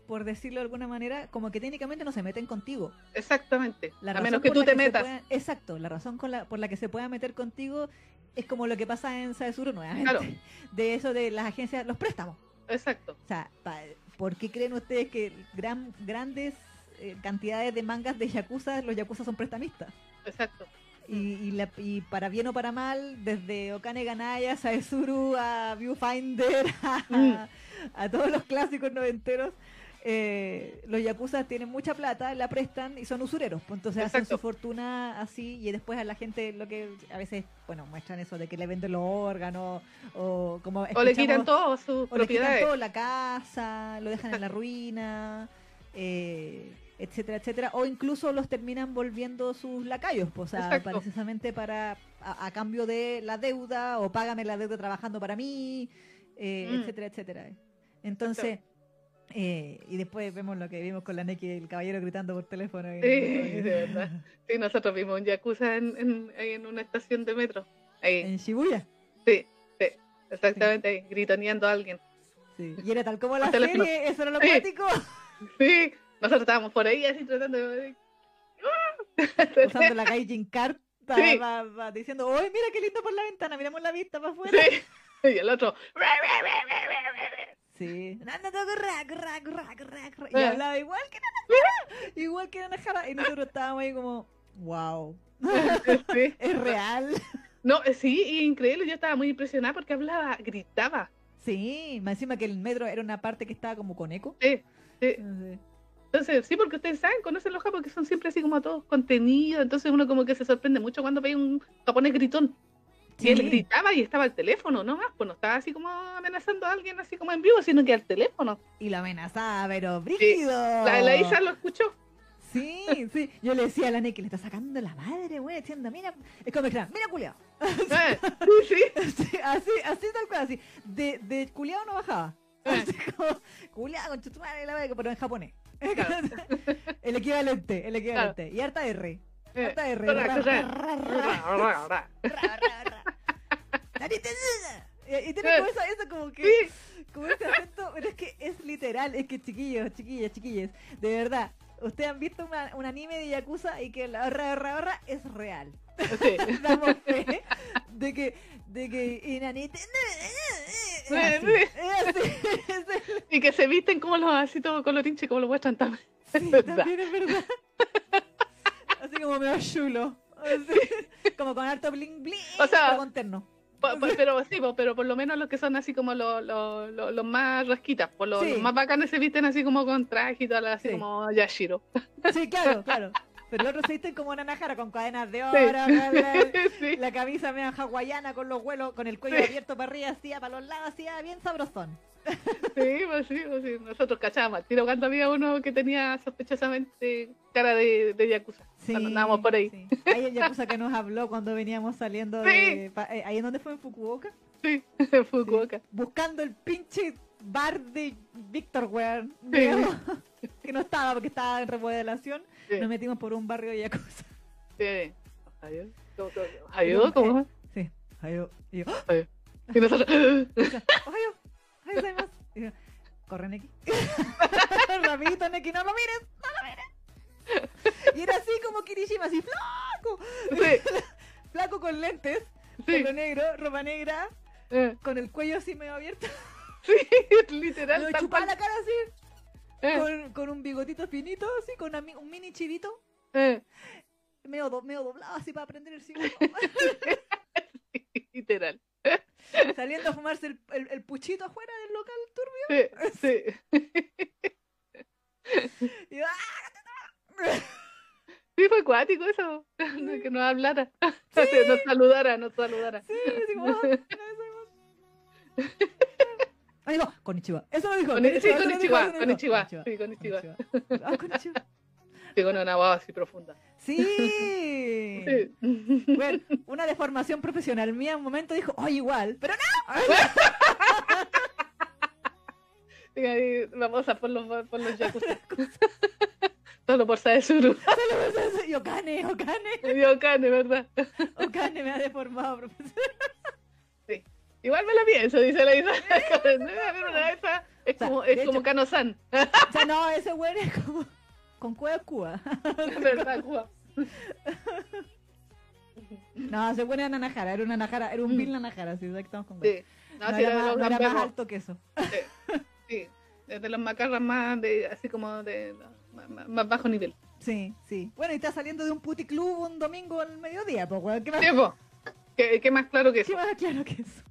por decirlo de alguna manera, como que técnicamente no se meten contigo. Exactamente. La a menos que tú te metas. exacto, la razón con la, por la que se pueda meter contigo es como lo que pasa en Saesuro nuevamente. Claro. *laughs* De eso de las agencias, los préstamos. Exacto. O sea, pa- ¿por qué creen ustedes que gran, grandes eh, cantidades de mangas de Yakuza, los Yakuza son prestamistas? Exacto. Y, y, la- y para bien o para mal, desde Okane Ganaya, Saesuru, a Viewfinder, *laughs* a, Mm. a todos los clásicos noventeros, eh, los Yakuza tienen mucha plata, la prestan y son usureros. Pues entonces hacen su fortuna así y después a la gente lo que a veces, bueno, muestran eso de que le venden los órganos o como... O le quitan todas sus o le quitan propiedades. todo, la casa, lo dejan en la ruina, eh, etcétera, etcétera. O incluso los terminan volviendo sus lacayos, pues, o sea, precisamente para, a, a cambio de la deuda, o págame la deuda trabajando para mí, eh, Mm. etcétera, etcétera. Entonces, eh, y después vemos lo que vimos con la Neki, el caballero gritando por teléfono. Sí, de verdad. Sí, nosotros vimos un Yakuza en, en, en una estación de metro. Ahí, En Shibuya. sí, sí, exactamente ahí, gritoneando a alguien. Sí. Y era tal como la serie, eso era lo Sí. cuático. Sí, nosotros estábamos por ahí así tratando de... *laughs* usando la *laughs* Gaijin Card Sí. pa- diciendo, ¡Uy, mira qué lindo por la ventana! Miramos la vista para afuera. Sí, *laughs* y el otro... Sí. Y hablaba igual que. Igual que Nanahara. Y nosotros estábamos ahí como, wow. Sí. Es real. No, eh, sí, increíble, yo estaba muy impresionada porque hablaba, gritaba. Sí, más encima que el metro era una parte que estaba como con eco. Sí, sí. Sí. Entonces, sí, porque ustedes saben, conocen los japoneses que son siempre así como todos contenidos, entonces uno como que se sorprende mucho cuando ve un japonés gritón. Y él Sí. gritaba y estaba al teléfono, no más, pues no estaba así como amenazando a alguien así como en vivo, sino que al teléfono. Y lo amenazaba, pero brígido. La, la Isa lo escuchó. Sí, sí. Yo le decía a la Neki, le está sacando la madre, güey, diciendo, mira, es como que, mira, culiao. *laughs* Eh, sí, sí. Sí, así, así tal cual, así. De, de culiao no bajaba. Eh. Así como, culiao con tu madre, la verga, pero en japonés. *laughs* Claro. el equivalente, el equivalente. Y harta R. Eh, Harta R. Y tiene como eso, eso como que, Sí, como ese acento, pero es que es literal, es que chiquillos, chiquillas, chiquillas, de verdad, ustedes han visto una- un anime de Yakuza y que la ra, ra, ra, es real. sí. *laughs* damos fe de que de que Inanite Sí, *laughs* Y que se visten como los así todo colorinche, como lo muestran también. sí, Es verdad. también es verdad así como medio chulo así, como con harto bling bling O sea, con terno Pero sí, po, pero por lo menos los que son así como los, los, los, los más rasquitas, por los, más bacanes se visten así como con traje y tal, así Sí. como Yashiro. sí claro claro pero el otro se visten como Nanahara con cadenas de oro Sí. *laughs* sí. la camisa media hawaiana con los vuelos con el cuello Sí. abierto para arriba así para los lados así bien sabrosón Sí, pues sí, pues sí. Nosotros cachábamos. Tiro cuando había uno que tenía sospechosamente cara de, de Yakuza. Sí, Cuando andábamos por ahí. sí. Hay el Yakuza que nos habló cuando veníamos saliendo Sí. de... eh, ¿Ahí en dónde fue? ¿En Fukuoka? Sí, *laughs* Fukuoka. Buscando el pinche bar de Víctor, weón. Sí. *laughs* que no estaba porque estaba en remodelación. Sí. Nos metimos por un barrio de Yakuza. Sí. ¿Cómo- Adiós, ¿cómo? Sí. Ohio. Y yo. Adiós. Y nosotros. Ohio. Ohio gozaimasu. Y yo, corre, Neki. *laughs* Rapidito, Neki, no lo mires, no lo mires. Y era así como Kirishima, así flaco. Sí, *laughs* Flaco con lentes, sí. pelo negro, ropa negra, eh, con el cuello así medio abierto. *laughs* Sí, literal. Tal chupaba la cara así, Eh, con, con un bigotito finito, así, con una un mini chivito, eh, medio, do- medio doblado así para prender el cigarro. *laughs* Literal. Saliendo a fumarse el, el- el puchito afuera del local turbio. Sí, sí. *laughs* Y ¡ah! Sí, fue acuático eso. Que nos hablara. Nos saludara, nos saludara. Sí, como, digo, konnichiwa. Eso lo dijo. Con eso sí, lo con dijo, Ichiwa, eso lo con dijo. Ichiwa. Sí, con Ichiwa. Konnichiwa. Ah, konnichiwa. Sí, *laughs* con una voz así profunda. Sí. Sí. Bueno, una deformación profesional mía en un momento dijo, oye, igual, pero no. *laughs* Ahí vamos a por los, por los. Solo por Saesuru. Solo por eso, y Okane, Okane, Yo cane, ¿verdad? Okane me ha deformado profesional. Igual me la pienso, dice la Isa. *laughs* Es O sea, como, es como hecho- Kano-san. *laughs* O sea, no, ese güey es *laughs* como con cueva Cuba. ¿Verdad, Juan? No, ese güey era Nanajara, era una Nanajara, era un Mm. Bill Nanajara, sí, estamos con Sí. No, No, sí, era, era de más, los no era más alto que eso. Sí. Es de los macarras más de, así como de más, más- más bajo nivel. Sí, sí. Bueno, y está saliendo de un puticlub un domingo al mediodía, pues, güey. ¿Qué más, Sí, po. ¿Qué, qué más claro que qué eso? más claro que eso?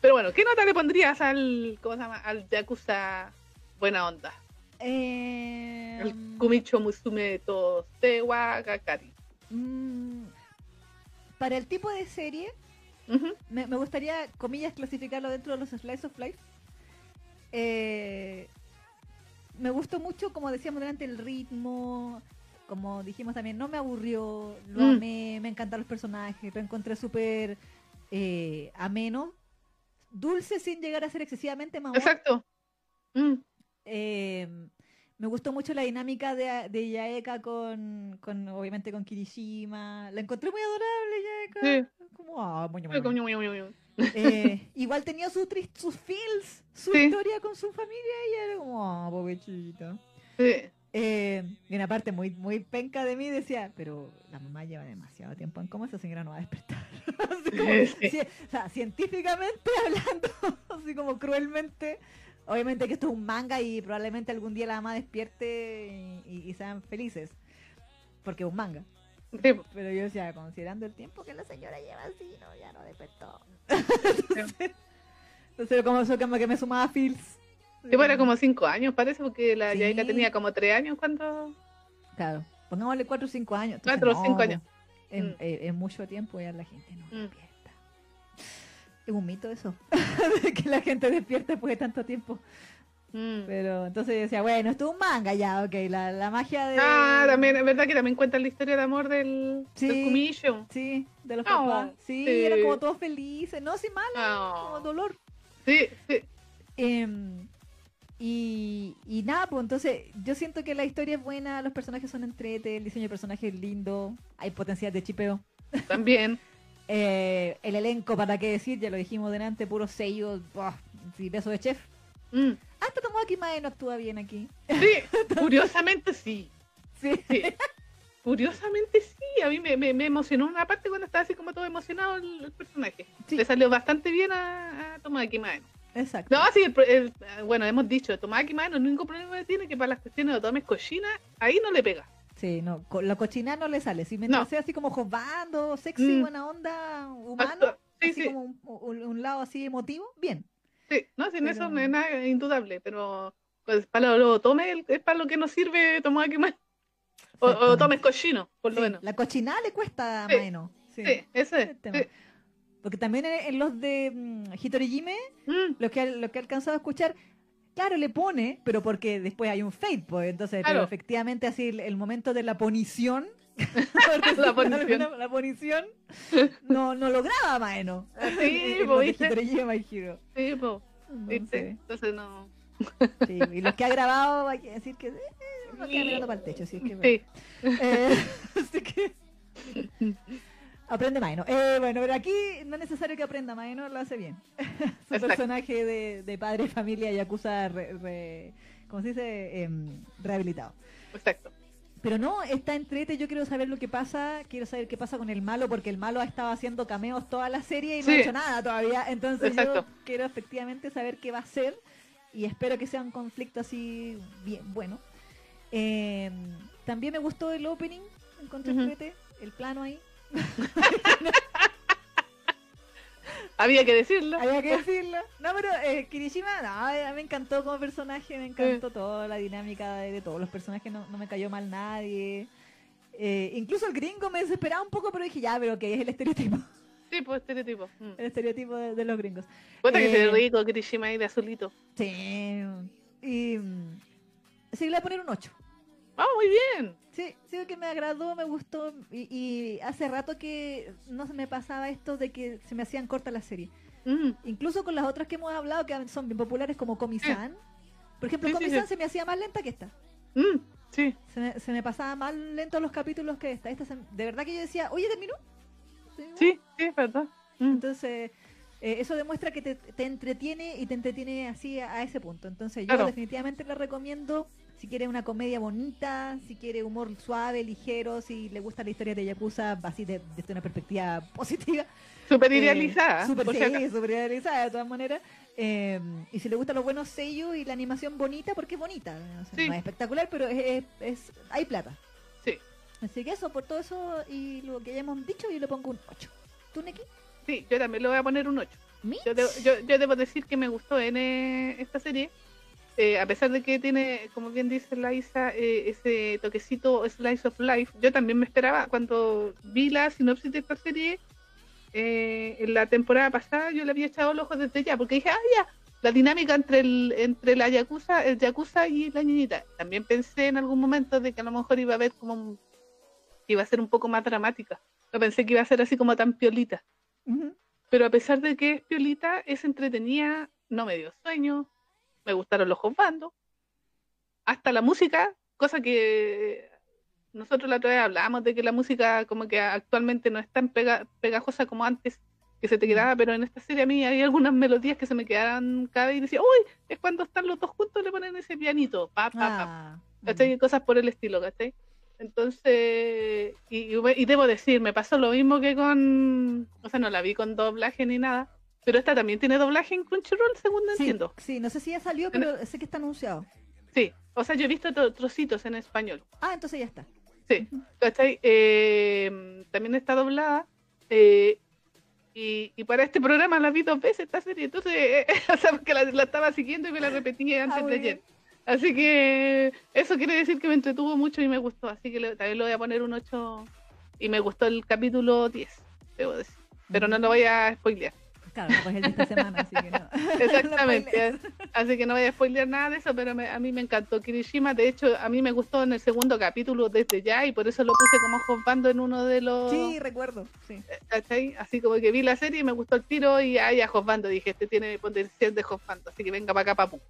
Pero bueno, ¿qué nota le pondrías al, ¿cómo se llama? Al Yakuza buena onda? Eh, El Kumicho Musume Tose wa Gakari. mm, para el tipo de serie, me, me gustaría, comillas, clasificarlo dentro de los Slice of Life. Eh, me gustó mucho, como decíamos delante, el ritmo. Como dijimos también, no me aburrió, lo Mm. amé, me encantaron los personajes, lo encontré súper eh, ameno, dulce sin llegar a ser excesivamente mamón. Exacto. Mm. Eh, me gustó mucho la dinámica de, de Yaeka con, con, obviamente, con Kirishima. La encontré muy adorable, Yaeka. Como, ah, ño, ño. Eh, *laughs* igual tenía su tris- sus feels, su Sí. historia con su familia y era como, ah, pobrecita. Sí. Eh, y una parte muy, muy penca de mí decía, pero la mamá lleva demasiado tiempo en coma, esa señora no va a despertar. *laughs* Así como, Sí. o sea, científicamente hablando, *laughs* así como cruelmente. Obviamente que esto es un manga y probablemente algún día la mamá despierte y, sean felices. Porque es un manga. Sí. Pero yo decía, considerando el tiempo que la señora lleva así, no, ya no despertó. *laughs* Entonces, como eso como que me sumaba feels. Sí, era como cinco años, parece, porque la Sí. Yaika tenía como tres años cuando. Claro, pongámosle 4 o 5 años. Cuatro o cinco no, años. Es, Mm. es- es mucho tiempo ya la gente no Mm. despierta. Es un mito eso, *laughs* de que la gente despierta después de tanto tiempo. Mm. Pero entonces yo decía, bueno, esto es un manga ya, ok, la, la magia de... Ah, también, es verdad que también cuentan la historia de amor del, Sí. del Kumisho. Sí, de los Ah, papás. Sí, sí. eran como todos felices, no, sin mal, Ah. como dolor. Sí, sí. Em, y, y nada, pues entonces yo siento que la historia es buena, los personajes son entrete, el diseño de personajes es lindo, hay potencial de chipeo. También. *laughs* Eh, el elenco, para qué decir, ya lo dijimos delante, puros sellos, buah, sí, beso de chef. Mm. Hasta Tomoaki Mae no actúa bien aquí. Sí, *laughs* curiosamente sí. Sí. sí. Curiosamente sí, a mí me, me, me emocionó una parte cuando estaba así como todo emocionado el, el personaje. Sí. Le salió bastante bien a, a Tomaki Maeno. Exacto. No, sí, el, el- bueno, hemos dicho, Tomaki Maeno, el único problema que tiene que para las cuestiones de Otome cochina, ahí no le pega. Sí, no, co- la cochina no le sale. Si mientras No. sea así como jovando, sexy, Mm. buena onda, humano, Sí, así sí, como un, un- un lado así emotivo, bien. sí, no, sin eso no es nada indudable, pero pues para lo Otome es para lo que nos sirve Tomaki Maeno. O, o Exactamente. Otome es cochino, por lo Sí, menos. La cochinada le cuesta a Sí. Maeno. Sí. Sí, eso es. el tema. Porque también en, los de mm, Hitorijime, Mm, lo que, lo que he alcanzado a escuchar, claro, le pone, pero porque después hay un fade, pues entonces, pero efectivamente así el, el momento de la ponición, *laughs* La ponición. la, la ponición, no, no lograba Maeno. *laughs* Sí, los Hero. sí. ¿viste? Entonces no. Sí, y los que ha grabado, hay que decir que eh, no queda mirando para el techo, así es que. Sí. Eh, *laughs* así que. Aprende Maeno. Eh, bueno, pero aquí no es necesario que aprenda Maeno, lo hace bien. *laughs* Su Exacto. personaje de, de padre familia Yakuza, re, re, ¿cómo se dice? Em, rehabilitado. Exacto. Pero no, está entrete, yo quiero saber lo que pasa, quiero saber qué pasa con el malo, porque el malo ha estado haciendo cameos toda la serie y no ha hecho nada todavía, entonces Exacto. yo quiero efectivamente saber qué va a ser y espero que sea un conflicto así bien bueno. Eh, también me gustó el opening, encontré Ujú. entrete, el plano ahí, *laughs* Había que decirlo. había que decirlo. No, pero eh, Kirishima, no, eh, me encantó como personaje, me encantó toda la dinámica de, de todos los personajes, no, no me cayó mal nadie. Eh, incluso el gringo me desesperaba un poco, pero dije, ya, pero que es el estereotipo, Sí, pues estereotipo. Mm. *laughs* el estereotipo de, de los gringos. Que Eh, se ve rico Kirishima ahí de azulito. Sí. Y mm, sí, le voy a poner un 8. Ah, muy bien. Sí, sí, que me agradó, me gustó. Y, y hace rato que no se me pasaba esto de que se me hacían cortas las series. Mm. Incluso con las otras que hemos hablado, que son bien populares, como Komi-san. Por ejemplo, Sí, sí, Komi-san sí. se me hacía más lenta que esta. Mm. Sí. Se me, se me pasaba más lento los capítulos que esta. esta se- de verdad que yo decía, oye, terminó. Sí, Sí, sí, es verdad. Mm. Entonces, eh, eso demuestra que te, te entretiene y te entretiene así a, a ese punto. Entonces, yo Claro. definitivamente le recomiendo si quiere una comedia bonita, si quiere humor suave, ligero, si le gusta la historia de Yakuza, así de- desde una perspectiva *laughs* positiva. Súper Eh, idealizada. súper, por si sí, súper idealizada de todas maneras. Eh, y si le gustan los buenos sellos y la animación bonita, porque es bonita. O sea, Sí. No es espectacular, pero es, es- es- hay plata. Sí. Así que eso, por todo eso y lo que ya hemos dicho, yo le pongo un 8. ¿Tú, Neki? Sí, yo también le voy a poner un 8. ¿Mi? Yo, debo- yo, yo debo decir que me gustó en eh, esta serie. Eh, a pesar de que tiene, como bien dice Laisa, eh, ese toquecito Slice of Life, yo también me esperaba, cuando vi la sinopsis de esta serie, eh, en la temporada pasada, yo le había echado los ojos desde ya, porque dije, ah, ya, la dinámica entre el entre la Yakuza, el Yakuza y la niñita. También pensé en algún momento de que a lo mejor iba a haber como, un- que iba a ser un poco más dramática. No pensé que iba a ser así como tan piolita Ujú. pero a pesar de que es piolita, es entretenida, no me dio sueño, me gustaron los bandos, hasta la música, cosa que nosotros la otra vez hablábamos de que la música como que actualmente no es tan pega- pegajosa como antes, que se te quedaba, pero en esta serie a mí hay algunas melodías que se me quedaban cada vez y decía, uy, es cuando están los dos juntos le ponen ese pianito, pa, pa, pa, Ah, ¿cachai? Cosas por el estilo, ¿cachai? Entonces, y, y- y debo decir, me pasó lo mismo que con, o sea, no la vi con doblaje ni nada, pero esta también tiene doblaje en Crunchyroll, según sí, entiendo. sí, no sé si ya salió, pero sé que está anunciado. Sí, o sea, yo he visto tro- trocitos en español, Ah, entonces ya está. sí, ¿cachai? Eh, también está doblada, eh, y, y para este programa la vi dos veces esta serie, entonces, eh, *laughs* o sea, porque la, la estaba siguiendo y me la repetí antes Ah, muy de ayer. Así que eso quiere decir que me entretuvo mucho y me gustó. Así que le- también le voy a poner un 8. Y me gustó el capítulo 10, debo decir. Pero no lo voy a spoilear. Claro, pues el de esta semana, así que no. *laughs* Exactamente. Así que no voy a spoilear nada de eso, pero me- a mí me encantó Kirishima. De hecho, a mí me gustó en el segundo capítulo desde ya y por eso lo puse como juzgando en uno de los... Sí, recuerdo. Sí. ¿cachai? Así como que vi la serie y me gustó el tiro y ahí a Josbando dije, este tiene potencial de Josbando, así que venga para acá, papu.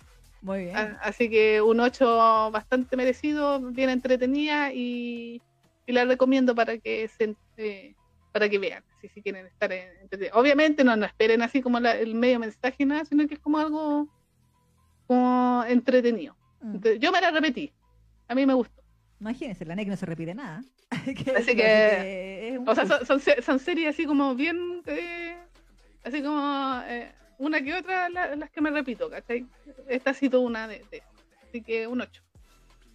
Muy bien. A- Así que un 8 bastante merecido, bien entretenida y, y la recomiendo para que se, eh, para que vean, si, si quieren estar en-. Obviamente no, no esperen así como la- el medio mensaje nada, sino que es como algo como entretenido. Mm. Entonces, yo me la repetí, a mí me gustó. Imagínense, la NEC no se repite nada. *laughs* Así que- es un O sea, son, son, se- son series así como bien, eh, así como eh, una que otra la- las que me repito, ¿cachai? Esta ha sido una de, de Así que un 8.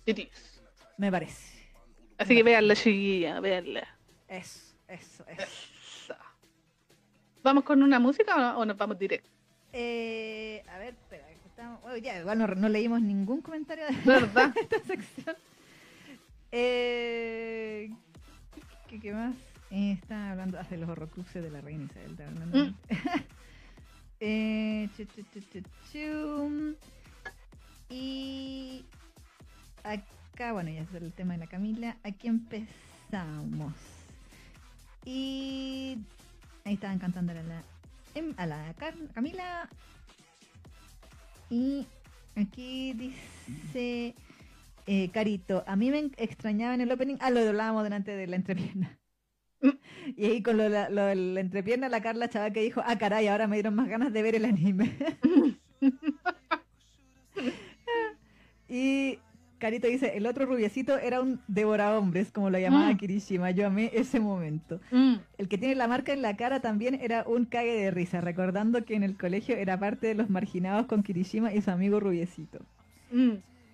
Chiquillos. Me parece. Así que veanla, chiquilla, veanla. Eso, eso, eso. ¿Vamos con una música o, no- o nos vamos directo? Eh, a ver, espera, estamos... bueno, ya, igual no, no leímos ningún comentario de ¿Verdad? *laughs* esta sección. Eh, ¿qué, qué más? Eh, está hablando hace los horrocruxes de la reina Isabel. está hablando. Mm. *laughs* eh, chu, chu, chu. Y acá, bueno, ya es el tema de la Camila. Aquí empezamos. Y ahí estaban cantando a la, em- a la Camila. Y aquí dice eh, Carito, a mí me extrañaba en el opening, ah, lo hablábamos delante de la entrepierna. *laughs* Y ahí con lo, lo de la entrepierna, la Carla Chaval que dijo, ah, caray, ahora me dieron más ganas de ver el anime. *laughs* *laughs* y Carito dice, el otro rubiecito era un devora hombres, como lo llamaba Mm. Kirishima. Yo amé ese momento. Mm. El que tiene la marca en la cara también era un cague de risa, recordando que en el colegio era parte de los marginados con Kirishima y su amigo rubiecito. Mm.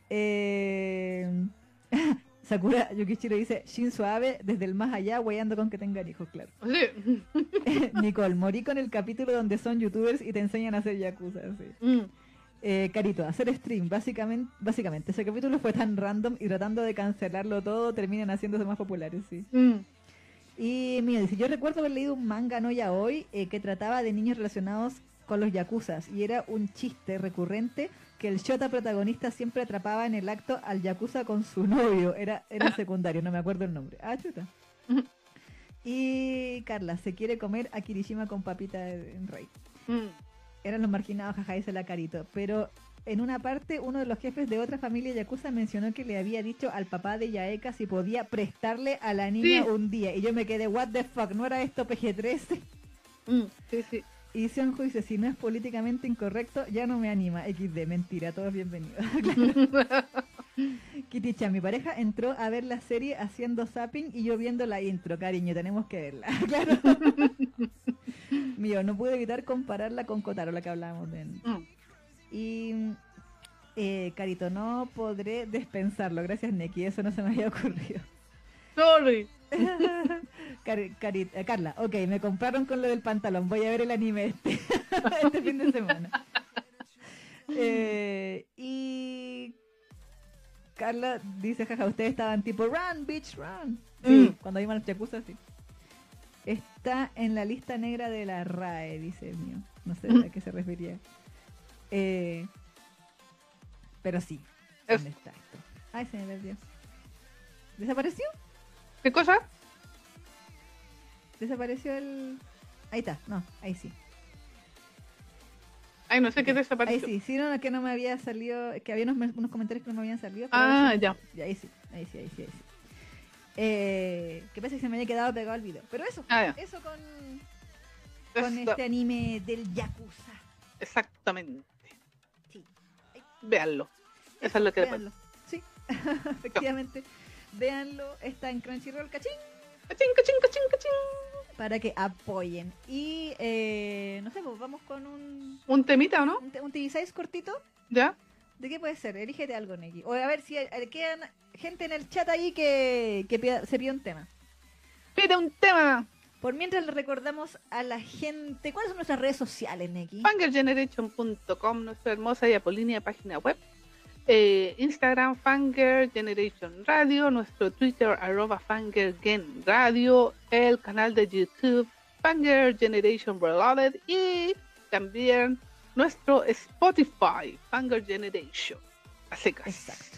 Eh... *laughs* Sakura Yukichiro dice, Shin Suave desde el más allá, weyando con que tengan hijos, claro. *laughs* Sí. *laughs* Nicole, morí con el capítulo donde son youtubers y te enseñan a hacer yakuza. sí. Eh, Carito, hacer stream, básicamente, básicamente. Ese capítulo fue tan random y tratando de cancelarlo todo, terminan haciéndose más populares, sí. Mm. Y mira, dice, yo recuerdo haber leído un manga no ya hoy eh, que trataba de niños relacionados con los yakuzas y era un chiste recurrente que el shota protagonista siempre atrapaba en el acto al yakuza con su novio. Era, era *laughs* secundario, no me acuerdo el nombre. Ah, chuta. *laughs* Y Carla, se quiere comer a Kirishima con papita en rey. Mm. Eran los marginados, jaja, dice la carito. Pero en una parte, uno de los jefes de otra familia yakuza mencionó que le había dicho al papá de Yaeka si podía prestarle a la niña Sí. un día. Y yo me quedé, what the fuck, ¿no era esto PG-13? Mm. Sí, sí. Y Seonju dice, si no es políticamente incorrecto, ya no me anima. XD, mentira, todos bienvenidos. *laughs* *laughs* Kitty-chan, mi pareja entró a ver la serie haciendo zapping y yo viendo la intro, cariño, tenemos que verla. *laughs* claro. Mío, no pude evitar compararla con Kotaro, la que hablábamos de... Mm. Y eh, Carito, no podré dispensarlo. Gracias, Neki. Eso no se me había ocurrido. Sorry. *laughs* Cari- Cari- eh, Carla, ok, me compraron con lo del pantalón. Voy a ver el anime este, *laughs* este fin de semana. Eh, y Carla dice, jaja, ustedes estaban tipo, run, bitch, run. Sí, Mm. cuando vimos los yakuza, sí. Está en la lista negra de la RAE, dice el mío. No sé a qué se refería. Eh, pero sí. ¿Dónde está esto? Ay, se me perdió. ¿Desapareció? ¿Qué cosa? Desapareció el... Ahí está, no, ahí sí. Ay, no sé qué Ahí desapareció. sí, sí, no, que no me había salido, que había unos, unos comentarios que no me habían salido. Ah, ahí ya. Ya, ahí sí, ahí sí, ahí sí, ahí sí. Eh, que pasa que se me había quedado pegado el video. Pero eso, Ah, eso con, con este anime del Yakuza. Exactamente. Sí. Véanlo. Eso es lo que Véanlo. Sí, *laughs* efectivamente. Véanlo, está en Crunchyroll, cachín, Cachín, cachín, cachín, cachín. para que apoyen. Y, eh, no sé, pues vamos con un, ¿Un temita o no? un, un TV6 cortito. ¿Ya? ¿De qué puede ser? Elígete algo, Neki. O a ver si quedan gente en el chat ahí que, que pida- se pide un tema. Pide un tema. Por mientras le recordamos a la gente, ¿cuáles son nuestras redes sociales, Neki? Fangirlgeneration.com, nuestra hermosa y apolínea página web. Eh, Instagram, Fangirl Generation Radio, nuestro Twitter, arroba Fangirlgen Radio, el canal de YouTube, Fangirl Generation Reloaded y también nuestro Spotify, Fangirl Generation. A secas. Exacto.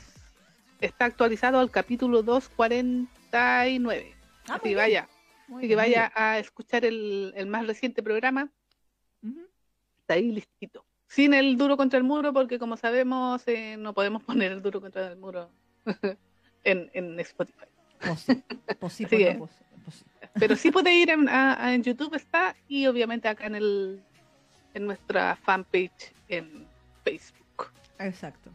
Está actualizado al capítulo 249. Ah, Así bien, vaya, así que bien, vaya a escuchar el, el más reciente programa bien. Ujú. está ahí listito. Sin el duro contra el muro, porque como sabemos, eh, no podemos *laughs* poner el duro contra el muro *laughs* en, en Spotify. Posi- posi- Así que- no, posi- posi. Pero sí puede ir en, a- a- en YouTube, está, y obviamente acá en el en nuestra fanpage en Facebook. Exacto.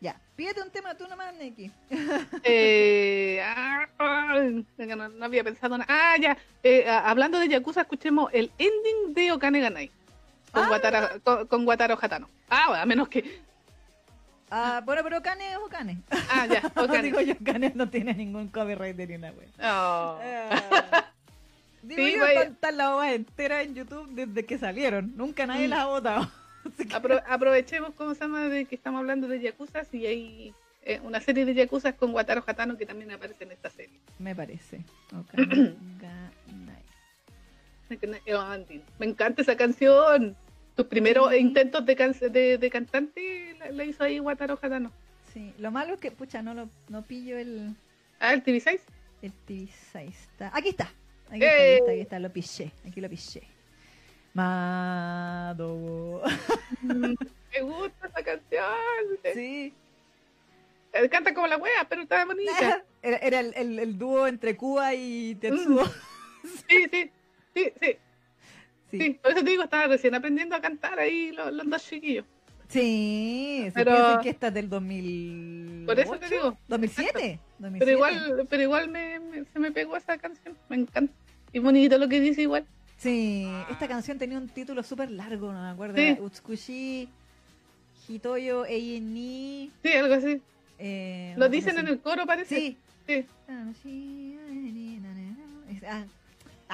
Ya, pídete un tema tú nomás, Neki. *laughs* Eh, ah, ah, no, no había pensado nada. Ah, ya. eh, a- hablando de Yakuza, escuchemos el ending de Okane Ganai. Con, Ah, Watara- con, con Wataro Hatano. Ah, a menos que. Ah, bueno, pero Kane es Okane. Ah, ya, *laughs* Okane. Digo yo, Kane no tiene ningún copyright de ni una wea. Oh. Ah. Digo Sí, vaya. están- las ovas enteras en YouTube desde que salieron. Nunca nadie Mm. las ha votado. *laughs* Que- Apro- aprovechemos, ¿cómo se llama? De que estamos hablando de Yakuza y hay eh, una serie de Yakuza con Wataro Hatano que también aparece en esta serie. Me parece. Ganai. *clears throat* Me encanta esa canción. Tus primeros Sí. intentos de, can- de, de cantante la, la hizo ahí Wataro Hatano. Sí, lo malo es que, pucha, no, lo, no pillo el, Ah, el TV6. el TV6. Está. Aquí está. Aquí ¡Eh! está, aquí está, aquí está, lo pillé. Aquí lo pillé. Mado. Me gusta esa canción. Sí. Eh, Canta como la wea, pero está bonita. *laughs* Era, era el, el- el dúo entre Cuba y Tetsuo. Sí, sí, sí, sí, Sí. sí. Por eso te digo, estaba recién aprendiendo a cantar ahí los, los dos chiquillos. Sí, se Pero- piensa que esta es del 2000. Por eso te digo. ¿2007? Pero igual, pero igual me, me- se me pegó esa canción. Me encanta. Y bonito lo que dice igual. Sí, esta canción tenía un título súper largo, no me acuerdo. Sí. Utsukushi Hitoyo Eini. Sí, algo así. Eh, Lo dicen en el coro, parece. Sí. Ah,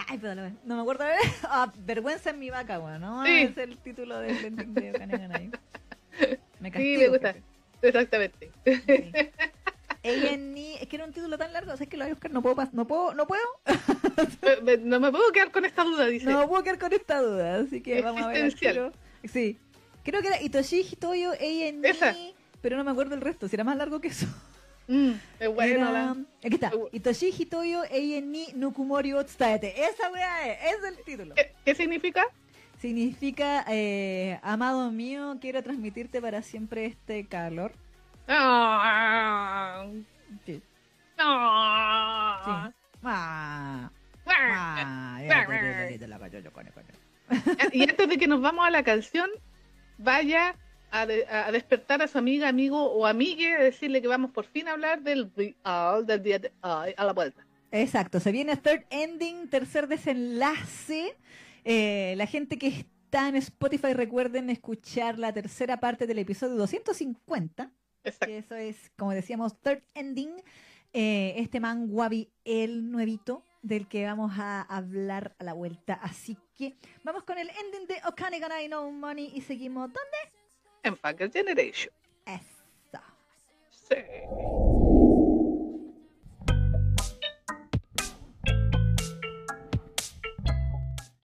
Ay, pero no me acuerdo. *laughs* Ah, vergüenza en mi vaca, weón, ¿no? Sí. Es el título del ending de. *laughs* Me Sí, castigo. me gusta. jefe. Exactamente. Sí. Es que era un título tan largo, ¿sabes que lo voy a buscar? No puedo, pas- no puedo, no puedo, Me- me- no me puedo quedar con esta duda, dice. no puedo quedar con esta duda, así que vamos a ver. tiro. Sí, creo que era Itoshi Hitoyo Esa. A&E, pero no me acuerdo el resto, si era más largo que eso. Mm, es bueno. Era- Aquí está. Itoshi Hitoyo A&E Nukumori o Tsutaete. Esa weá es, es el título. ¿Qué, qué significa? Significa, eh, amado mío, quiero transmitirte para siempre este calor. Sí. Y antes de que nos vamos a la canción, vaya a, de- a despertar a su amiga, amigo o amigue, a decirle que vamos por fin a hablar del real del día de hoy, a la vuelta. Exacto, se viene third ending, tercer desenlace. Eh, la gente que está en Spotify recuerden escuchar la tercera parte del episodio 250, Exacto. que eso es, como decíamos, third ending. Eh, este man Wabi, el nuevito, del que vamos a hablar a la vuelta. Así que vamos con el ending de Okane Ganai No Money y seguimos. ¿Dónde? En Funker Generation. Eso. Sí.